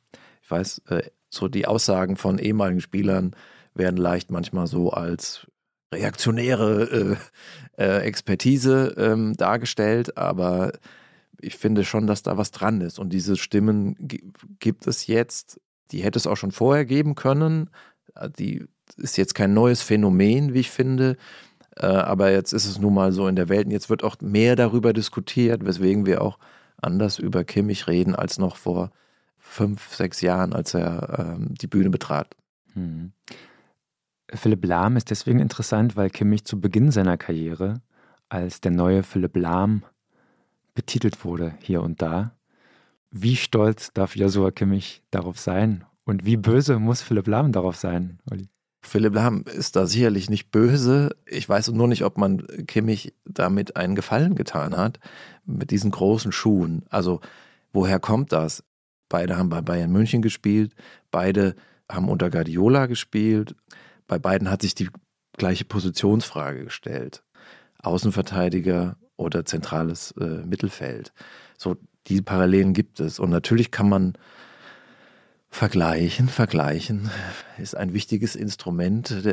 Ich weiß, äh, so die Aussagen von ehemaligen Spielern werden leicht manchmal so als reaktionäre Expertise ähm, dargestellt, aber ich finde schon, dass da was dran ist. Und diese Stimmen gibt es jetzt, die hätte es auch schon vorher geben können. Die ist jetzt kein neues Phänomen, wie ich finde. Äh, aber jetzt ist es nun mal so in der Welt und jetzt wird auch mehr darüber diskutiert, weswegen wir auch anders über Kimmich reden als noch vor fünf, sechs Jahren, als er ähm, die Bühne betrat. Hm. Philipp Lahm ist deswegen interessant, weil Kimmich zu Beginn seiner Karriere als der neue Philipp Lahm betitelt wurde hier und da. Wie stolz darf Joshua Kimmich darauf sein? Und wie böse muss Philipp Lahm darauf sein, Olli? Philipp Lahm ist da sicherlich nicht böse. Ich weiß nur nicht, ob man Kimmich damit einen Gefallen getan hat, mit diesen großen Schuhen. Also, woher kommt das? Beide haben bei Bayern München gespielt, beide haben unter Guardiola gespielt. Bei beiden hat sich die gleiche Positionsfrage gestellt. Außenverteidiger oder zentrales äh, Mittelfeld. So, diese Parallelen gibt es. Und natürlich kann man Vergleichen, vergleichen ist ein wichtiges Instrument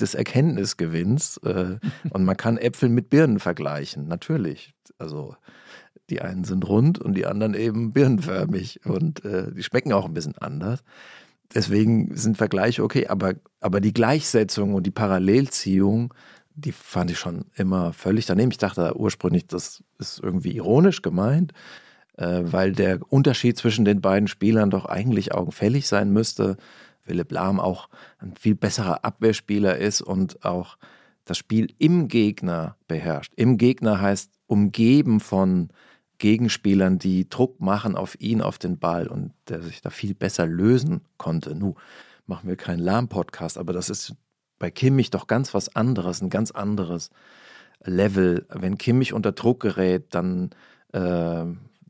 des Erkenntnisgewinns. Äh, und man kann Äpfel mit Birnen vergleichen, natürlich. Also die einen sind rund und die anderen eben birnenförmig und äh, die schmecken auch ein bisschen anders. Deswegen sind Vergleiche okay, aber, aber die Gleichsetzung und die Parallelziehung, die fand ich schon immer völlig daneben. Ich dachte ursprünglich, das ist irgendwie ironisch gemeint äh, weil der Unterschied zwischen den beiden Spielern doch eigentlich augenfällig sein müsste. Philipp Lahm auch ein viel besserer Abwehrspieler ist und auch das Spiel im Gegner beherrscht. Im Gegner heißt umgeben von Gegenspielern, die Druck machen auf ihn, auf den Ball und der sich da viel besser lösen konnte. Nu machen wir keinen Lahm-Podcast, aber das ist bei Kimmich doch ganz was anderes, ein ganz anderes Level. Wenn Kimmich unter Druck gerät, dann äh,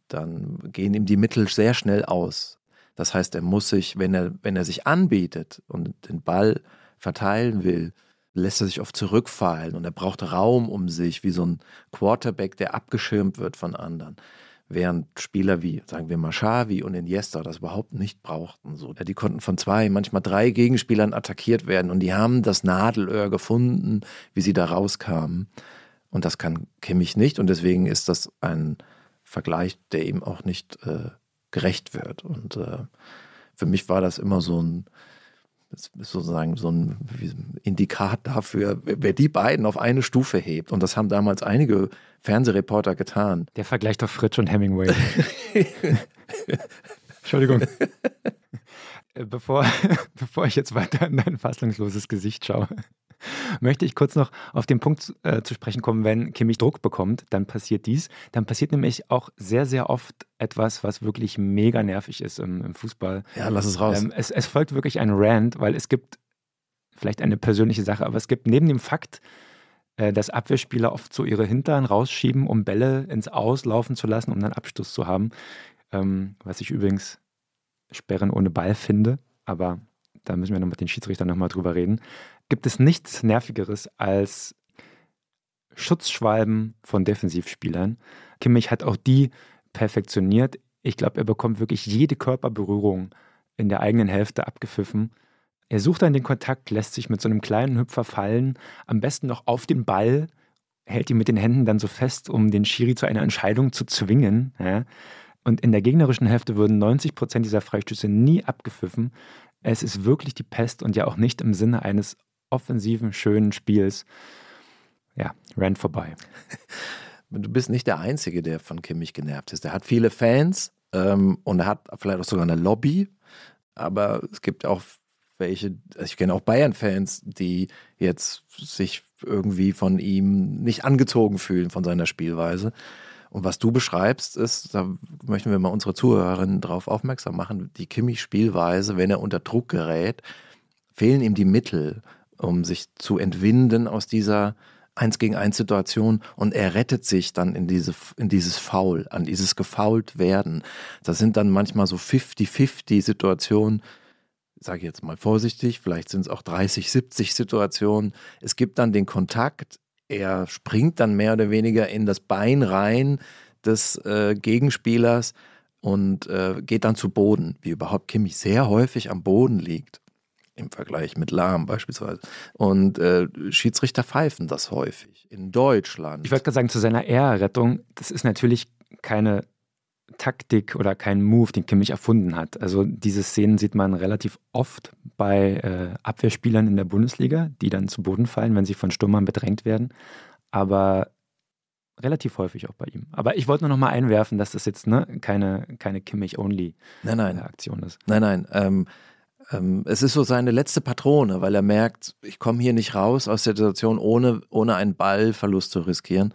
dann gehen ihm die Mittel sehr schnell aus. Das heißt, er muss sich, wenn er, wenn er sich anbietet und den Ball verteilen will, lässt er sich oft zurückfallen und er braucht Raum um sich, wie so ein Quarterback, der abgeschirmt wird von anderen. Während Spieler wie, sagen wir mal, und Iniesta das überhaupt nicht brauchten. So. Die konnten von zwei, manchmal drei Gegenspielern attackiert werden und die haben das Nadelöhr gefunden, wie sie da rauskamen. Und das kann Kimmich nicht und deswegen ist das ein, Vergleich, der ihm auch nicht äh, gerecht wird. Und äh, für mich war das immer so ein, sozusagen so ein Indikat dafür, wer die beiden auf eine Stufe hebt. Und das haben damals einige Fernsehreporter getan. Der Vergleich doch Fritsch und Hemingway. Entschuldigung. Äh, bevor, bevor ich jetzt weiter in dein fassungsloses Gesicht schaue. möchte ich kurz noch auf den Punkt äh, zu sprechen kommen, wenn Kimmich Druck bekommt, dann passiert dies. Dann passiert nämlich auch sehr, sehr oft etwas, was wirklich mega nervig ist im, im Fußball. Ja, lass es raus. Ähm, es, es folgt wirklich ein Rant, weil es gibt vielleicht eine persönliche Sache, aber es gibt neben dem Fakt, äh, dass Abwehrspieler oft so ihre Hintern rausschieben, um Bälle ins Aus laufen zu lassen, um dann Abstoß zu haben. Ähm, was ich übrigens Sperren ohne Ball finde, aber da müssen wir noch mit den Schiedsrichtern nochmal drüber reden gibt es nichts Nervigeres als Schutzschwalben von Defensivspielern. Kimmich hat auch die perfektioniert. Ich glaube, er bekommt wirklich jede Körperberührung in der eigenen Hälfte abgepfiffen. Er sucht dann den Kontakt, lässt sich mit so einem kleinen Hüpfer fallen, am besten noch auf den Ball, hält ihn mit den Händen dann so fest, um den Schiri zu einer Entscheidung zu zwingen. Ja. Und in der gegnerischen Hälfte würden 90 Prozent dieser Freistöße nie abgepfiffen. Es ist wirklich die Pest und ja auch nicht im Sinne eines offensiven, schönen Spiels. Ja, rennt vorbei. Du bist nicht der Einzige, der von Kimmich genervt ist. Er hat viele Fans ähm, und er hat vielleicht auch sogar eine Lobby. Aber es gibt auch welche, also ich kenne auch Bayern-Fans, die jetzt sich irgendwie von ihm nicht angezogen fühlen von seiner Spielweise. Und was du beschreibst, ist, da möchten wir mal unsere Zuhörerinnen darauf aufmerksam machen, die Kimmich-Spielweise, wenn er unter Druck gerät, fehlen ihm die Mittel um sich zu entwinden aus dieser Eins gegen eins Situation und er rettet sich dann in diese, in dieses Foul, an dieses gefault werden. Das sind dann manchmal so 50-50 Situationen, sage ich jetzt mal vorsichtig, vielleicht sind es auch 30, 70 Situationen. Es gibt dann den Kontakt, er springt dann mehr oder weniger in das Bein rein des äh, Gegenspielers und äh, geht dann zu Boden, wie überhaupt Kimmich sehr häufig am Boden liegt im Vergleich mit Lahm beispielsweise. Und äh, Schiedsrichter pfeifen das häufig in Deutschland. Ich wollte gerade sagen, zu seiner Ehrerrettung, das ist natürlich keine Taktik oder kein Move, den Kimmich erfunden hat. Also diese Szenen sieht man relativ oft bei äh, Abwehrspielern in der Bundesliga, die dann zu Boden fallen, wenn sie von Stürmern bedrängt werden. Aber relativ häufig auch bei ihm. Aber ich wollte nur noch mal einwerfen, dass das jetzt ne, keine, keine Kimmich-Only-Aktion ist. Nein, nein. Ähm, es ist so seine letzte Patrone, weil er merkt, ich komme hier nicht raus aus der Situation, ohne, ohne einen Ballverlust zu riskieren.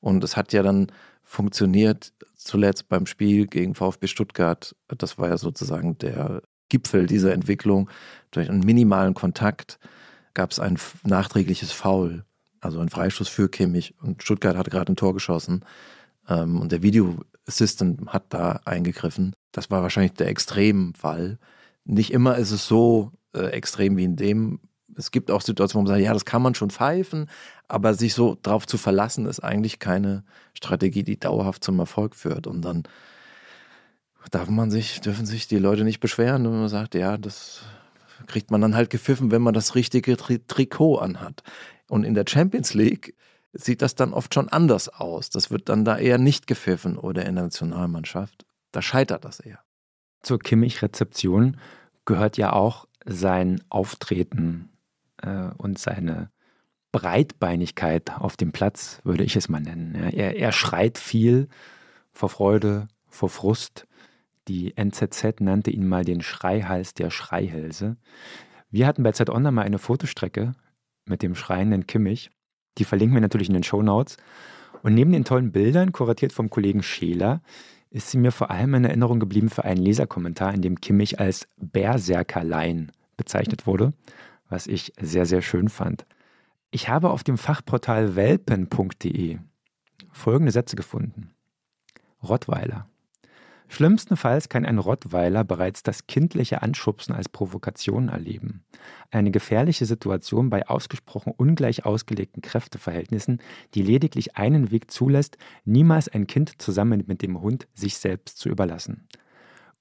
Und es hat ja dann funktioniert, zuletzt beim Spiel gegen VfB Stuttgart. Das war ja sozusagen der Gipfel dieser Entwicklung. Durch einen minimalen Kontakt gab es ein nachträgliches Foul, also ein Freistoß für Kimmich. Und Stuttgart hat gerade ein Tor geschossen. Ähm, und der Video Assistant hat da eingegriffen. Das war wahrscheinlich der Extremfall. Nicht immer ist es so äh, extrem wie in dem. Es gibt auch Situationen, wo man sagt, ja, das kann man schon pfeifen, aber sich so drauf zu verlassen, ist eigentlich keine Strategie, die dauerhaft zum Erfolg führt. Und dann darf man sich, dürfen sich die Leute nicht beschweren, wenn man sagt, ja, das kriegt man dann halt gepfiffen, wenn man das richtige Tri Trikot anhat. Und in der Champions League sieht das dann oft schon anders aus. Das wird dann da eher nicht gepfiffen oder in der Nationalmannschaft. Da scheitert das eher zur Kimmich-Rezeption gehört ja auch sein Auftreten äh, und seine Breitbeinigkeit auf dem Platz, würde ich es mal nennen. Ja, er, er schreit viel vor Freude, vor Frust. Die NZZ nannte ihn mal den Schreihals der Schreihälse. Wir hatten bei Z Online mal eine Fotostrecke mit dem schreienden Kimmich. Die verlinken wir natürlich in den Show Notes. Und neben den tollen Bildern, kuratiert vom Kollegen Scheler, ist sie mir vor allem in Erinnerung geblieben für einen Leserkommentar, in dem Kimmich als Berserkerlein bezeichnet wurde, was ich sehr, sehr schön fand. Ich habe auf dem Fachportal welpen.de folgende Sätze gefunden. Rottweiler. Schlimmstenfalls kann ein Rottweiler bereits das kindliche Anschubsen als Provokation erleben. Eine gefährliche Situation bei ausgesprochen ungleich ausgelegten Kräfteverhältnissen, die lediglich einen Weg zulässt, niemals ein Kind zusammen mit dem Hund sich selbst zu überlassen.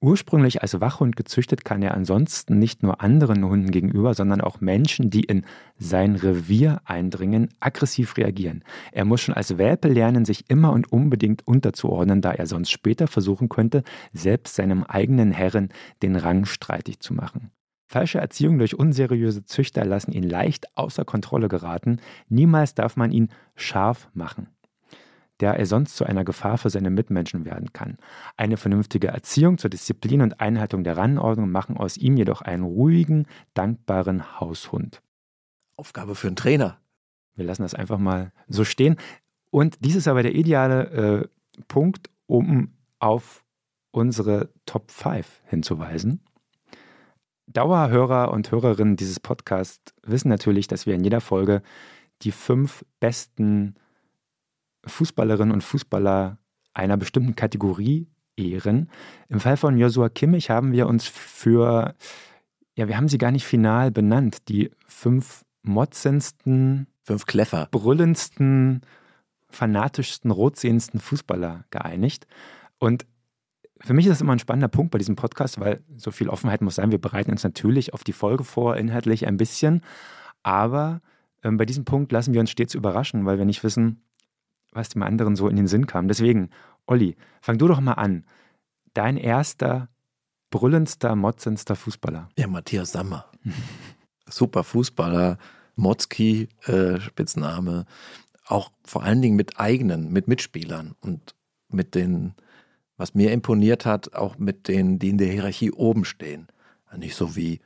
Ursprünglich als Wachhund gezüchtet, kann er ansonsten nicht nur anderen Hunden gegenüber, sondern auch Menschen, die in sein Revier eindringen, aggressiv reagieren. Er muss schon als Welpe lernen, sich immer und unbedingt unterzuordnen, da er sonst später versuchen könnte, selbst seinem eigenen Herren den Rang streitig zu machen. Falsche Erziehung durch unseriöse Züchter lassen ihn leicht außer Kontrolle geraten. Niemals darf man ihn scharf machen der er sonst zu einer Gefahr für seine Mitmenschen werden kann. Eine vernünftige Erziehung zur Disziplin und Einhaltung der Rangordnung machen aus ihm jedoch einen ruhigen, dankbaren Haushund. Aufgabe für einen Trainer. Wir lassen das einfach mal so stehen. Und dies ist aber der ideale äh, Punkt, um auf unsere Top 5 hinzuweisen. Dauerhörer und Hörerinnen dieses Podcasts wissen natürlich, dass wir in jeder Folge die fünf besten Fußballerinnen und Fußballer einer bestimmten Kategorie ehren. Im Fall von Joshua Kimmich haben wir uns für, ja, wir haben sie gar nicht final benannt, die fünf motzendsten, fünf Kleffer, brüllendsten, fanatischsten, rotsehendsten Fußballer geeinigt. Und für mich ist das immer ein spannender Punkt bei diesem Podcast, weil so viel Offenheit muss sein. Wir bereiten uns natürlich auf die Folge vor, inhaltlich ein bisschen. Aber ähm, bei diesem Punkt lassen wir uns stets überraschen, weil wir nicht wissen, was dem anderen so in den Sinn kam. Deswegen, Olli, fang du doch mal an. Dein erster, brüllendster, motzendster Fußballer. Ja, Matthias Sammer. Super Fußballer, Motzki, äh, Spitzname. Auch vor allen Dingen mit eigenen, mit Mitspielern und mit den, was mir imponiert hat, auch mit denen, die in der Hierarchie oben stehen. Nicht so wie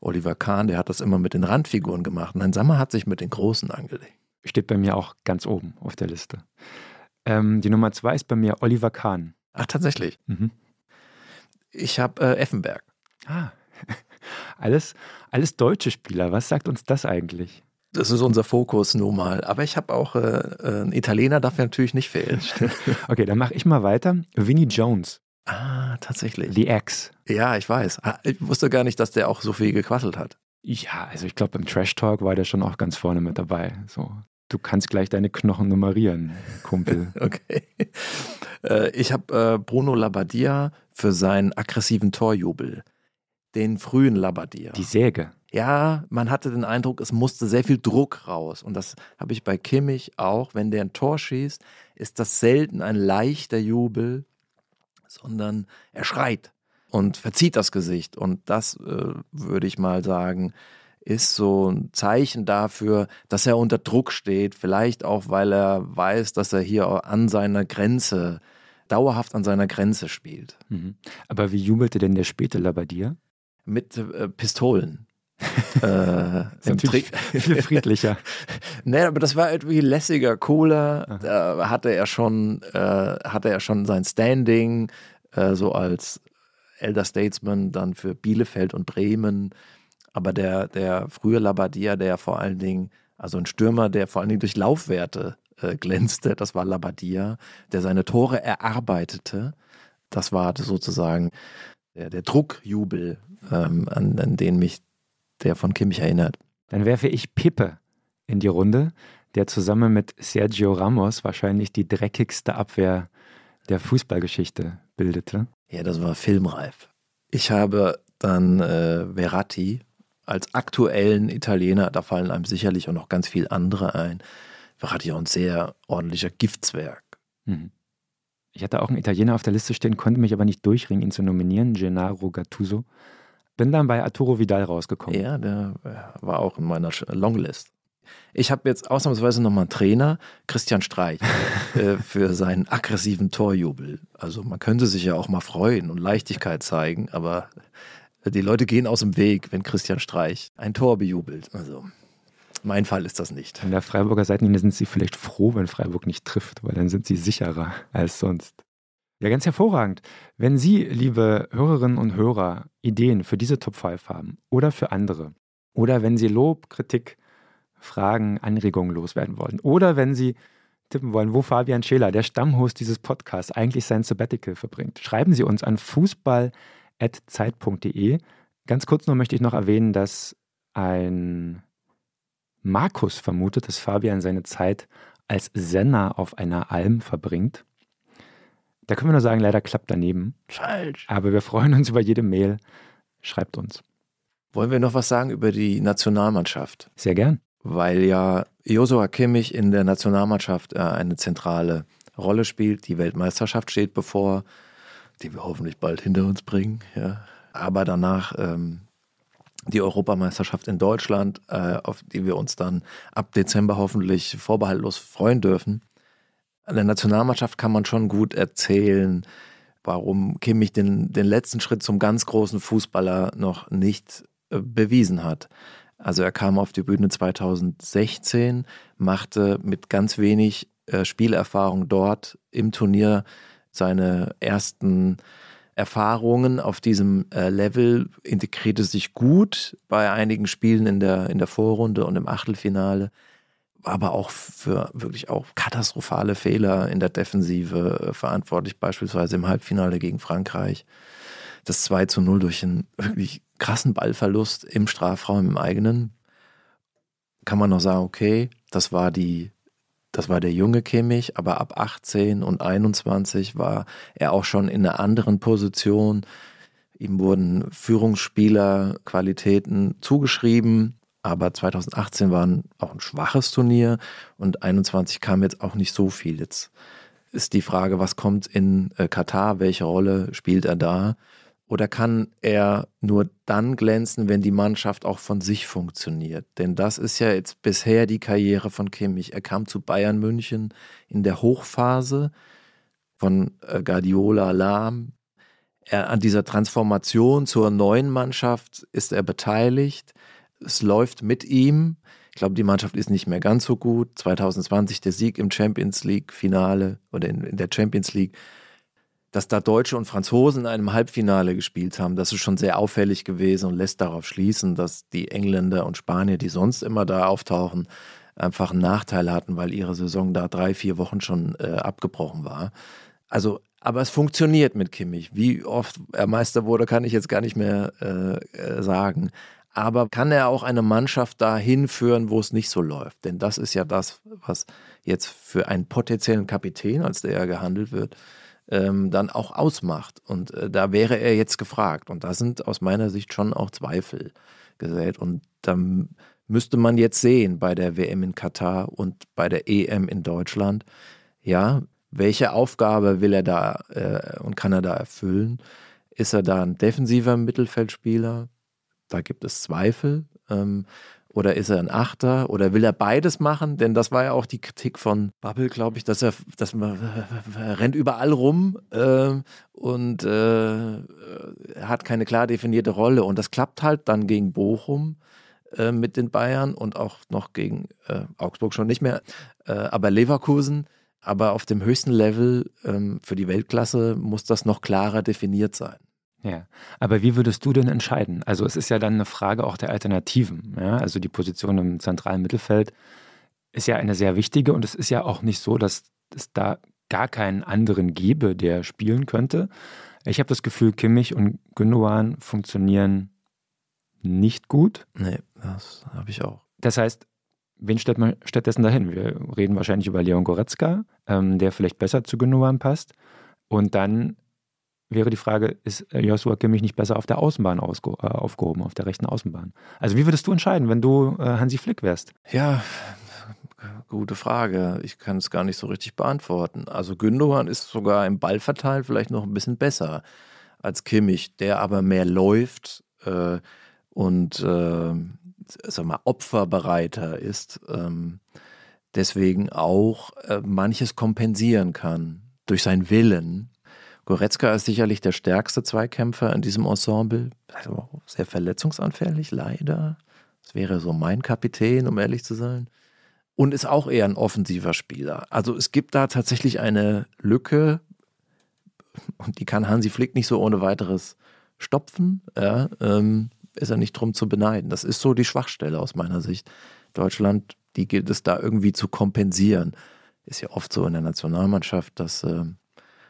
Oliver Kahn, der hat das immer mit den Randfiguren gemacht. Nein, Sammer hat sich mit den Großen angelegt. Steht bei mir auch ganz oben auf der Liste. Ähm, die Nummer zwei ist bei mir Oliver Kahn. Ach, tatsächlich. Mhm. Ich habe äh, Effenberg. Ah, alles, alles deutsche Spieler. Was sagt uns das eigentlich? Das ist unser Fokus nun mal. Aber ich habe auch äh, äh einen Italiener, darf ja natürlich nicht fehlen. okay, dann mache ich mal weiter. Vinnie Jones. Ah, tatsächlich. The Ex. Ja, ich weiß. Ah, ich wusste gar nicht, dass der auch so viel gequasselt hat. Ja, also ich glaube, im Trash Talk war der schon auch ganz vorne mit dabei. So, du kannst gleich deine Knochen nummerieren, Kumpel. okay. Äh, ich habe äh, Bruno Labbadia für seinen aggressiven Torjubel. Den frühen Labbadia. Die Säge. Ja, man hatte den Eindruck, es musste sehr viel Druck raus. Und das habe ich bei Kimmich auch. Wenn der ein Tor schießt, ist das selten ein leichter Jubel, sondern er schreit und verzieht das Gesicht. Und das äh, würde ich mal sagen, ist so ein Zeichen dafür, dass er unter Druck steht. Vielleicht auch, weil er weiß, dass er hier an seiner Grenze, dauerhaft an seiner Grenze spielt. Mhm. Aber wie jubelte denn der späte Labadier? Mit äh, Pistolen. äh, natürlich viel friedlicher. nee, aber das war irgendwie lässiger, cooler. Da hatte er schon, äh, hatte er schon sein Standing, äh, so als Elder Statesman dann für Bielefeld und Bremen. Aber der, der frühe Labadia, der vor allen Dingen, also ein Stürmer, der vor allen Dingen durch Laufwerte äh, glänzte, das war Labadia, der seine Tore erarbeitete. Das war sozusagen der, der Druckjubel, ähm, an, an den mich der von Kimmich erinnert. Dann werfe ich Pippe in die Runde, der zusammen mit Sergio Ramos wahrscheinlich die dreckigste Abwehr der Fußballgeschichte bildete. Ja, das war filmreif. Ich habe dann äh, Verratti als aktuellen Italiener, da fallen einem sicherlich auch noch ganz viele andere ein. Verratti auch ein sehr ordentlicher Giftswerk. Mhm. Ich hatte auch einen Italiener auf der Liste stehen, konnte mich aber nicht durchringen, ihn zu nominieren, Gennaro Gattuso. Bin dann bei Arturo Vidal rausgekommen. Ja, der äh, war auch in meiner Longlist. Ich habe jetzt ausnahmsweise nochmal einen Trainer, Christian Streich, äh, für seinen aggressiven Torjubel. Also man könnte sich ja auch mal freuen und Leichtigkeit zeigen, aber die Leute gehen aus dem Weg, wenn Christian Streich ein Tor bejubelt. Also mein Fall ist das nicht. An der Freiburger Seitenlinie sind sie vielleicht froh, wenn Freiburg nicht trifft, weil dann sind sie sicherer als sonst. Ja, ganz hervorragend. Wenn Sie, liebe Hörerinnen und Hörer, Ideen für diese Top 5 haben oder für andere, oder wenn Sie Lob, Kritik, Fragen, Anregungen loswerden wollen. Oder wenn Sie tippen wollen, wo Fabian Scheler, der Stammhost dieses Podcasts, eigentlich sein Sabbatical verbringt, schreiben Sie uns an fußball.zeit.de. Ganz kurz nur möchte ich noch erwähnen, dass ein Markus vermutet, dass Fabian seine Zeit als Senner auf einer Alm verbringt. Da können wir nur sagen, leider klappt daneben. Falsch. Aber wir freuen uns über jede Mail. Schreibt uns. Wollen wir noch was sagen über die Nationalmannschaft? Sehr gern weil ja Josua Kimmich in der Nationalmannschaft äh, eine zentrale Rolle spielt. Die Weltmeisterschaft steht bevor, die wir hoffentlich bald hinter uns bringen. Ja. Aber danach ähm, die Europameisterschaft in Deutschland, äh, auf die wir uns dann ab Dezember hoffentlich vorbehaltlos freuen dürfen. An der Nationalmannschaft kann man schon gut erzählen, warum Kimmich den, den letzten Schritt zum ganz großen Fußballer noch nicht äh, bewiesen hat. Also er kam auf die Bühne 2016, machte mit ganz wenig äh, Spielerfahrung dort im Turnier seine ersten Erfahrungen auf diesem äh, Level, integrierte sich gut bei einigen Spielen in der, in der Vorrunde und im Achtelfinale, aber auch für wirklich auch katastrophale Fehler in der Defensive äh, verantwortlich, beispielsweise im Halbfinale gegen Frankreich. Das 2 zu 0 durch einen wirklich krassen Ballverlust im Strafraum im eigenen. Kann man noch sagen, okay, das war die das war der junge Kimmich, aber ab 18 und 21 war er auch schon in einer anderen Position. Ihm wurden Führungsspielerqualitäten zugeschrieben, aber 2018 war auch ein schwaches Turnier und 21 kam jetzt auch nicht so viel. Jetzt ist die Frage, was kommt in äh, Katar, welche Rolle spielt er da? Oder kann er nur dann glänzen, wenn die Mannschaft auch von sich funktioniert? Denn das ist ja jetzt bisher die Karriere von Kimmich. Er kam zu Bayern München in der Hochphase von äh, Guardiola Lahm. Er, an dieser Transformation zur neuen Mannschaft ist er beteiligt. Es läuft mit ihm. Ich glaube, die Mannschaft ist nicht mehr ganz so gut. 2020 der Sieg im Champions League Finale oder in, in der Champions League dass da Deutsche und Franzosen in einem Halbfinale gespielt haben, das ist schon sehr auffällig gewesen und lässt darauf schließen, dass die Engländer und Spanier, die sonst immer da auftauchen, einfach einen Nachteil hatten, weil ihre Saison da drei, vier Wochen schon äh, abgebrochen war. Also, aber es funktioniert mit Kimmich. Wie oft er Meister wurde, kann ich jetzt gar nicht mehr äh, äh sagen. Aber kann er auch eine Mannschaft dahin führen, wo es nicht so läuft? Denn das ist ja das, was jetzt für einen potenziellen Kapitän, als der ja gehandelt wird, ähm, dann auch ausmacht. Und äh, da wäre er jetzt gefragt. Und da sind aus meiner Sicht schon auch Zweifel gesät. Und da müsste man jetzt sehen bei der WM in Katar und bei der EM in Deutschland, ja, welche Aufgabe will er da äh, und kann er da erfüllen? Ist er da ein defensiver Mittelfeldspieler? Da gibt es Zweifel. Ähm, oder ist er ein Achter? Oder will er beides machen? Denn das war ja auch die Kritik von Bubble, glaube ich, dass er, dass man er rennt überall rum äh, und äh, hat keine klar definierte Rolle. Und das klappt halt dann gegen Bochum äh, mit den Bayern und auch noch gegen äh, Augsburg schon nicht mehr, äh, aber Leverkusen. Aber auf dem höchsten Level ähm, für die Weltklasse muss das noch klarer definiert sein. Ja, aber wie würdest du denn entscheiden? Also es ist ja dann eine Frage auch der Alternativen. Ja? Also die Position im zentralen Mittelfeld ist ja eine sehr wichtige und es ist ja auch nicht so, dass es da gar keinen anderen gäbe, der spielen könnte. Ich habe das Gefühl, Kimmich und Gündogan funktionieren nicht gut. Nee, das habe ich auch. Das heißt, wen stellt man stattdessen dahin? Wir reden wahrscheinlich über Leon Goretzka, ähm, der vielleicht besser zu Gündogan passt. Und dann wäre die Frage, ist äh, Joshua Kimmich nicht besser auf der Außenbahn äh, aufgehoben, auf der rechten Außenbahn? Also wie würdest du entscheiden, wenn du äh, Hansi Flick wärst? Ja, gute Frage. Ich kann es gar nicht so richtig beantworten. Also Gündogan ist sogar im Ballverteil vielleicht noch ein bisschen besser als Kimmich, der aber mehr läuft äh, und äh, sag mal, opferbereiter ist. Ähm, deswegen auch äh, manches kompensieren kann durch seinen Willen Goretzka ist sicherlich der stärkste Zweikämpfer in diesem Ensemble. Also sehr verletzungsanfällig, leider. Das wäre so mein Kapitän, um ehrlich zu sein. Und ist auch eher ein offensiver Spieler. Also es gibt da tatsächlich eine Lücke und die kann Hansi Flick nicht so ohne weiteres stopfen. Ja, ähm, ist er nicht drum zu beneiden. Das ist so die Schwachstelle aus meiner Sicht. Deutschland, die gilt es da irgendwie zu kompensieren. Ist ja oft so in der Nationalmannschaft, dass äh,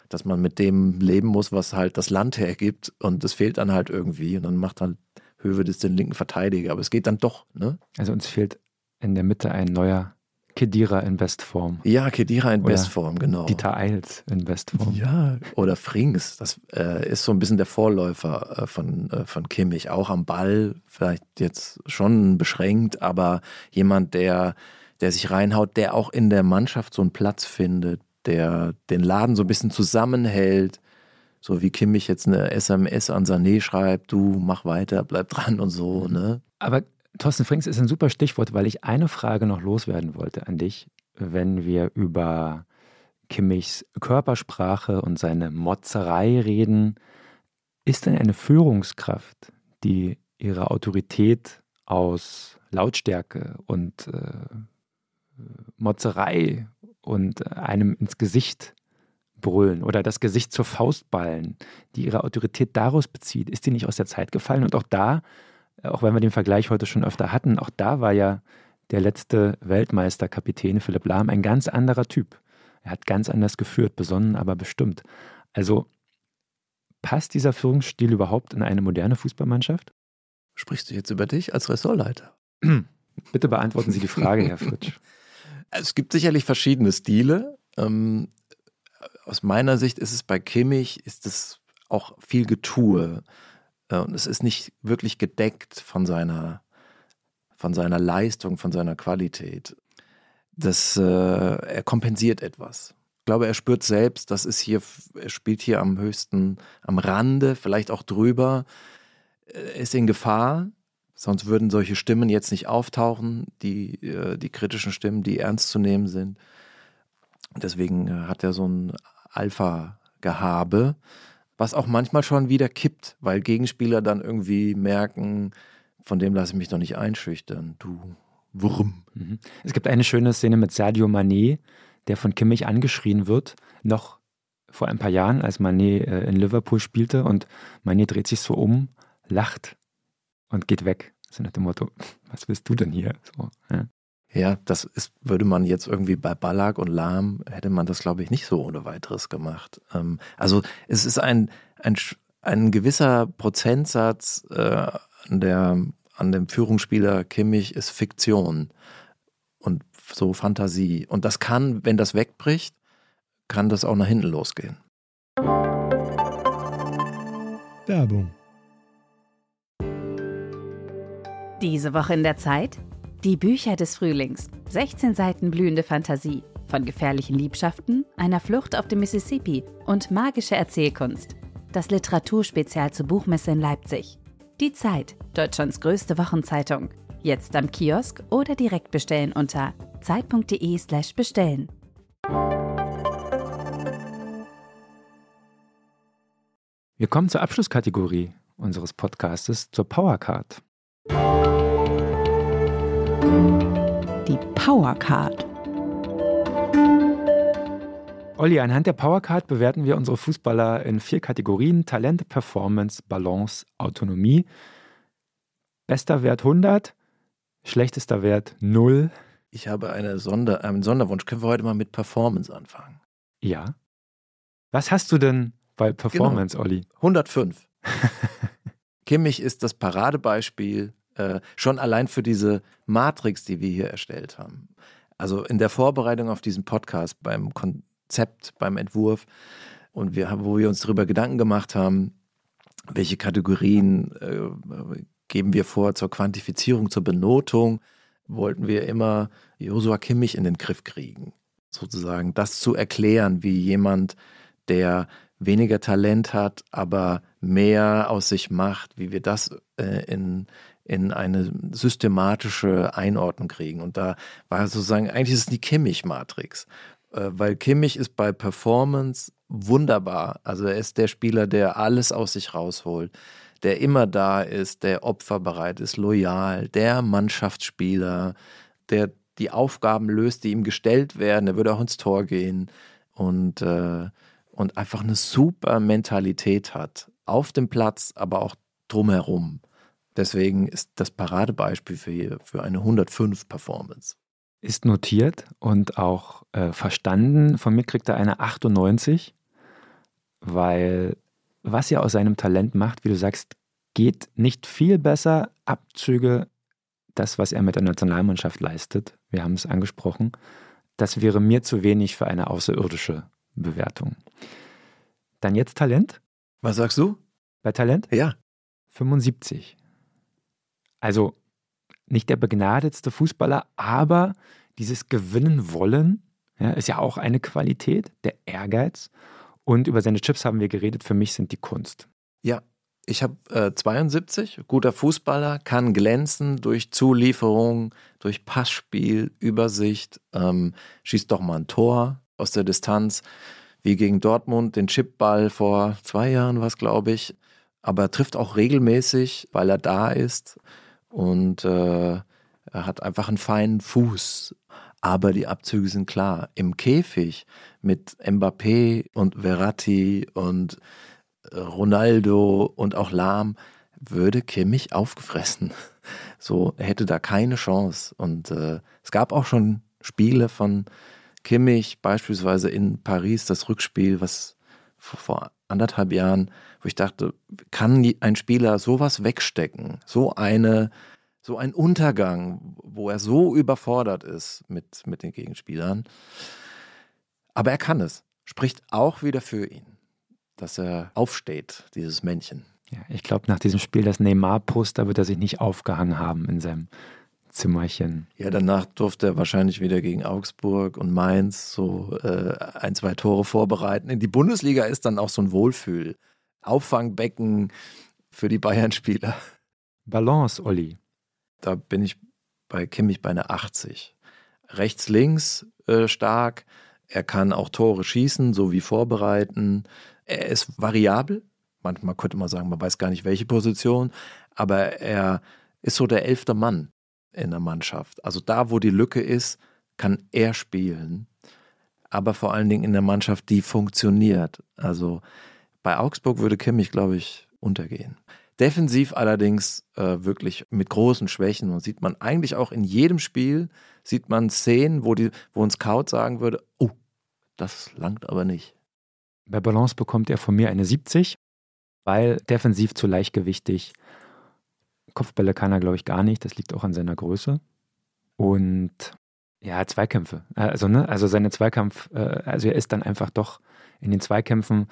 dass man mit dem leben muss, was halt das Land hergibt und das fehlt dann halt irgendwie und dann macht dann Hövedes den linken Verteidiger, aber es geht dann doch, ne? Also uns fehlt in der Mitte ein neuer Kedira in Bestform. Ja, Kedira in oder Bestform, genau. Dieter Eils in Bestform. Ja, oder Frings. Das äh, ist so ein bisschen der Vorläufer äh, von, äh, von Kimmich. Auch am Ball, vielleicht jetzt schon beschränkt, aber jemand, der, der sich reinhaut, der auch in der Mannschaft so einen Platz findet, der den Laden so ein bisschen zusammenhält. So wie Kimmich jetzt eine SMS an Sané schreibt, du mach weiter, bleib dran und so, ne? Aber Thorsten Frings ist ein super Stichwort, weil ich eine Frage noch loswerden wollte an dich, wenn wir über Kimmichs Körpersprache und seine Motzerei reden. Ist denn eine Führungskraft, die ihre Autorität aus Lautstärke und äh, Motzerei und einem ins Gesicht brüllen oder das Gesicht zur Faust ballen, die ihre Autorität daraus bezieht, ist die nicht aus der Zeit gefallen? Und auch da, auch wenn wir den Vergleich heute schon öfter hatten, auch da war ja der letzte Weltmeisterkapitän Philipp Lahm ein ganz anderer Typ. Er hat ganz anders geführt, besonnen, aber bestimmt. Also passt dieser Führungsstil überhaupt in eine moderne Fußballmannschaft? Sprichst du jetzt über dich als Ressortleiter? Bitte beantworten Sie die Frage, Herr Fritsch. Es gibt sicherlich verschiedene Stile. Ähm, aus meiner Sicht ist es bei Kimmich, ist es auch viel Getue. Äh, und es ist nicht wirklich gedeckt von seiner, von seiner Leistung, von seiner Qualität. Das, äh, er kompensiert etwas. Ich glaube, er spürt selbst, das ist hier, er spielt hier am höchsten, am Rande, vielleicht auch drüber, er ist in Gefahr, sonst würden solche Stimmen jetzt nicht auftauchen, die, äh, die kritischen Stimmen, die ernst zu nehmen sind. Deswegen äh, hat er so ein Alpha-Gehabe, was auch manchmal schon wieder kippt, weil Gegenspieler dann irgendwie merken, von dem lasse ich mich doch nicht einschüchtern, du Wurm. Mhm. Es gibt eine schöne Szene mit Sergio Manet, der von Kimmich angeschrien wird, noch vor ein paar Jahren, als Manet äh, in Liverpool spielte und Manet dreht sich so um, lacht und geht weg. So nach dem Motto, was willst du denn hier? So, ja. Ja, das ist, würde man jetzt irgendwie bei Ballack und Lahm, hätte man das, glaube ich, nicht so ohne weiteres gemacht. Ähm, also es ist ein, ein, ein gewisser Prozentsatz äh, an, der, an dem Führungsspieler Kimmich ist Fiktion und so Fantasie. Und das kann, wenn das wegbricht, kann das auch nach hinten losgehen. Werbung. Diese Woche in der Zeit? Die Bücher des Frühlings. 16 Seiten blühende Fantasie. Von gefährlichen Liebschaften, einer Flucht auf dem Mississippi und magische Erzählkunst. Das Literaturspezial zur Buchmesse in Leipzig. Die Zeit, Deutschlands größte Wochenzeitung. Jetzt am Kiosk oder direkt bestellen unter zeit.de/slash bestellen. Wir kommen zur Abschlusskategorie unseres Podcastes, zur Powercard. Die Powercard. Olli, anhand der Powercard bewerten wir unsere Fußballer in vier Kategorien: Talent, Performance, Balance, Autonomie. Bester Wert 100, schlechtester Wert 0. Ich habe eine Sonder, einen Sonderwunsch. Können wir heute mal mit Performance anfangen? Ja. Was hast du denn bei Performance, genau. Olli? 105. Kimmich ist das Paradebeispiel äh, schon allein für diese Matrix, die wir hier erstellt haben. Also in der Vorbereitung auf diesen Podcast, beim Konzept, beim Entwurf und wir, wo wir uns darüber Gedanken gemacht haben, welche Kategorien äh, geben wir vor zur Quantifizierung, zur Benotung, wollten wir immer Josua Kimmich in den Griff kriegen. Sozusagen das zu erklären, wie jemand, der weniger Talent hat, aber mehr aus sich macht, wie wir das äh, in, in eine systematische Einordnung kriegen. Und da war sozusagen, eigentlich ist es die Kimmich-Matrix, äh, weil Kimmich ist bei Performance wunderbar. Also er ist der Spieler, der alles aus sich rausholt, der immer da ist, der opferbereit ist, loyal, der Mannschaftsspieler, der die Aufgaben löst, die ihm gestellt werden. Er würde auch ins Tor gehen und, äh, und einfach eine super Mentalität hat. Auf dem Platz, aber auch drumherum. Deswegen ist das Paradebeispiel für, für eine 105 Performance. Ist notiert und auch äh, verstanden. Von mir kriegt er eine 98, weil was er aus seinem Talent macht, wie du sagst, geht nicht viel besser. Abzüge, das, was er mit der Nationalmannschaft leistet, wir haben es angesprochen, das wäre mir zu wenig für eine außerirdische Bewertung. Dann jetzt Talent. Was sagst du? Bei Talent? Ja. 75. Also nicht der begnadetste Fußballer, aber dieses Gewinnen wollen ja, ist ja auch eine Qualität, der Ehrgeiz. Und über seine Chips haben wir geredet. Für mich sind die Kunst. Ja, ich habe äh, 72, guter Fußballer, kann glänzen durch Zulieferung, durch Passspiel, Übersicht, ähm, schießt doch mal ein Tor aus der Distanz, wie gegen Dortmund, den Chipball vor zwei Jahren war es, glaube ich. Aber trifft auch regelmäßig, weil er da ist und äh, er hat einfach einen feinen Fuß. Aber die Abzüge sind klar. Im Käfig mit Mbappé und Verratti und äh, Ronaldo und auch Lahm würde Kimmich aufgefressen. So hätte da keine Chance. Und äh, es gab auch schon Spiele von Kimmich, beispielsweise in Paris, das Rückspiel, was vor anderthalb Jahren, wo ich dachte, kann ein Spieler sowas wegstecken? So eine, so ein Untergang, wo er so überfordert ist mit, mit den Gegenspielern. Aber er kann es. Spricht auch wieder für ihn, dass er aufsteht, dieses Männchen. Ja, ich glaube, nach diesem Spiel, das Neymar-Poster, wird er sich nicht aufgehangen haben in seinem Zimmerchen. Ja, danach durfte er wahrscheinlich wieder gegen Augsburg und Mainz so äh, ein, zwei Tore vorbereiten. In die Bundesliga ist dann auch so ein Wohlfühl. Auffangbecken für die Bayern-Spieler. Balance, Olli. Da bin ich bei Kimmich bei einer 80. Rechts, links äh, stark. Er kann auch Tore schießen, so wie vorbereiten. Er ist variabel. Manchmal könnte man sagen, man weiß gar nicht, welche Position. Aber er ist so der elfte Mann in der Mannschaft. Also da, wo die Lücke ist, kann er spielen. Aber vor allen Dingen in der Mannschaft, die funktioniert. Also bei Augsburg würde Kimmich, glaube ich, untergehen. Defensiv allerdings äh, wirklich mit großen Schwächen und sieht man eigentlich auch in jedem Spiel, sieht man Szenen, wo, die, wo ein Scout sagen würde, oh, das langt aber nicht. Bei Balance bekommt er von mir eine 70, weil defensiv zu leichtgewichtig, Kopfbälle kann er, glaube ich, gar nicht. Das liegt auch an seiner Größe. Und ja, Zweikämpfe. Also, ne, also seine Zweikampf, äh, also er ist dann einfach doch in den Zweikämpfen,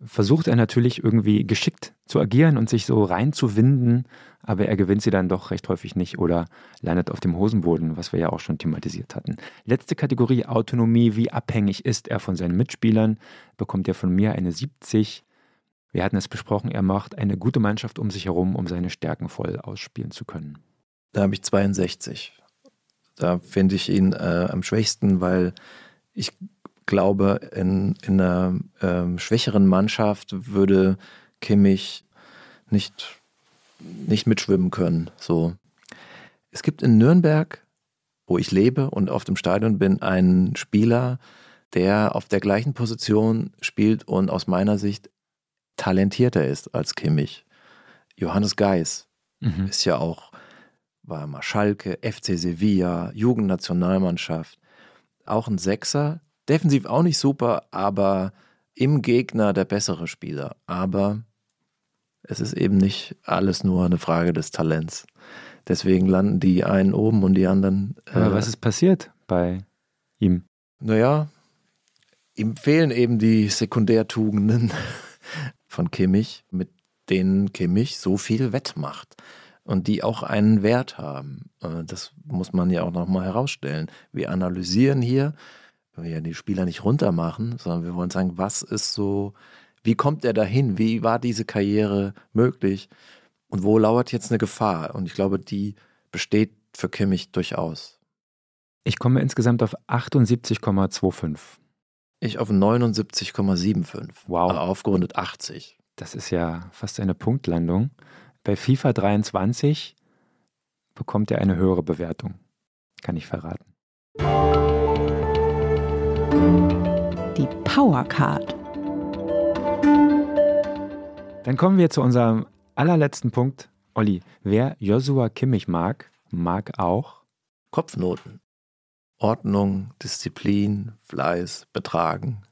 versucht er natürlich irgendwie geschickt zu agieren und sich so reinzuwinden, aber er gewinnt sie dann doch recht häufig nicht oder landet auf dem Hosenboden, was wir ja auch schon thematisiert hatten. Letzte Kategorie Autonomie, wie abhängig ist er von seinen Mitspielern, bekommt er von mir eine 70. Wir hatten es besprochen, er macht eine gute Mannschaft um sich herum, um seine Stärken voll ausspielen zu können. Da habe ich 62. Da finde ich ihn äh, am schwächsten, weil ich glaube, in, in einer äh, schwächeren Mannschaft würde Kimmich nicht, nicht mitschwimmen können. So. Es gibt in Nürnberg, wo ich lebe und auf dem Stadion bin, einen Spieler, der auf der gleichen Position spielt und aus meiner Sicht talentierter ist als Kimmich. Johannes Geis mhm. ist ja auch, war mal Schalke, FC Sevilla, Jugendnationalmannschaft. Auch ein Sechser, defensiv auch nicht super, aber im Gegner der bessere Spieler. Aber es ist eben nicht alles nur eine Frage des Talents. Deswegen landen die einen oben und die anderen. Äh, aber was ist passiert bei ihm? Naja, ihm fehlen eben die Sekundärtugenden von Kimmich, mit denen Kimmich so viel wettmacht und die auch einen Wert haben. Äh, das muss man ja auch nochmal herausstellen. Wir analysieren hier, wir ja die Spieler nicht runtermachen, sondern wir wollen sagen, was ist so, wie kommt er dahin? Wie war diese Karriere möglich? Und wo lauert jetzt eine Gefahr? Und ich glaube, die besteht für Kimmich durchaus. Ich komme insgesamt auf 78,25. Ich auf 79,75. Wow. Also aufgerundet 80. Das ist ja fast eine Punktlandung. Bei FIFA 23 bekommt er eine höhere Bewertung. Kann ich verraten. Die Powercard. Dann kommen wir zu unserem allerletzten Punkt. Olli, wer Joshua Kimmich mag, mag auch Kopfnoten. Ordnung, Disziplin, Fleiß, Betragen.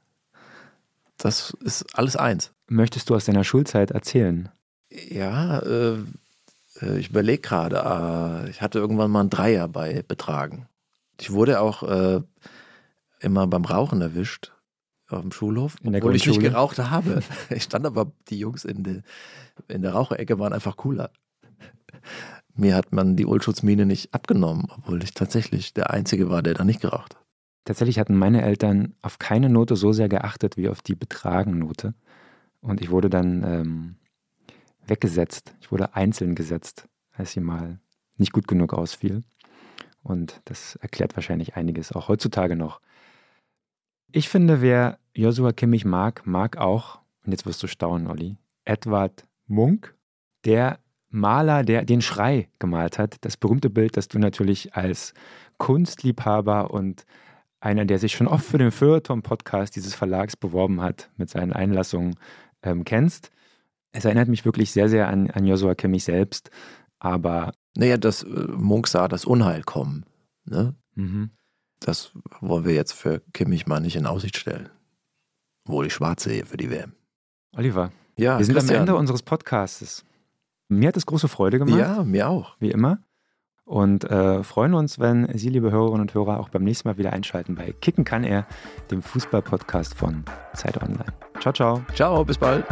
Das ist alles eins. Möchtest du aus deiner Schulzeit erzählen? Ja, äh, äh ich überlege gerade. Äh, ich hatte irgendwann mal einen Dreier bei Betragen. Ich wurde auch äh, immer beim Rauchen erwischt auf dem Schulhof, in der obwohl ich nicht geraucht habe. Ich stand aber, die Jungs in, de, in der Raucherecke waren einfach cooler mir hat man die Ullschutzmine nicht abgenommen, obwohl ich tatsächlich der Einzige war, der da nicht geraucht hat. Tatsächlich hatten meine Eltern auf keine Note so sehr geachtet wie auf die Betragennote. Und ich wurde dann ähm, weggesetzt. Ich wurde einzeln gesetzt, als sie mal nicht gut genug ausfiel. Und das erklärt wahrscheinlich einiges, auch heutzutage noch. Ich finde, wer Joshua Kimmich mag, mag auch, und jetzt wirst du staunen, Olli, Edward Munk, der Maler, der den Schrei gemalt hat. Das berühmte Bild, das du natürlich als Kunstliebhaber und einer, der sich schon oft für den Feuilleton-Podcast dieses Verlags beworben hat, mit seinen Einlassungen ähm, kennst. Es erinnert mich wirklich sehr, sehr an, an Joshua Kimmich selbst, aber. Naja, dass äh, Munk sah das Unheil kommen. Ne? Mhm. Das wollen wir jetzt für Kimmich mal nicht in Aussicht stellen. Obwohl ich schwarz sehe für die WM. Oliver, ja, wir sind Christian. am Ende unseres Podcasts. Mir hat es große Freude gemacht. Ja, mir auch. Wie immer. Und äh, freuen uns, wenn Sie, liebe Hörerinnen und Hörer, auch beim nächsten Mal wieder einschalten bei Kicken kann er, dem Fußball-Podcast von Zeit Online. Ciao, ciao. Ciao, bis bald.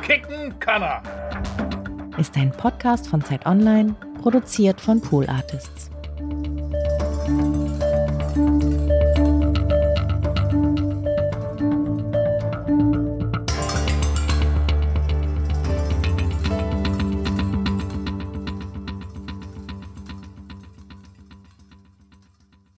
Kicken kann er. Ist ein Podcast von Zeit Online, produziert von Pool Artists.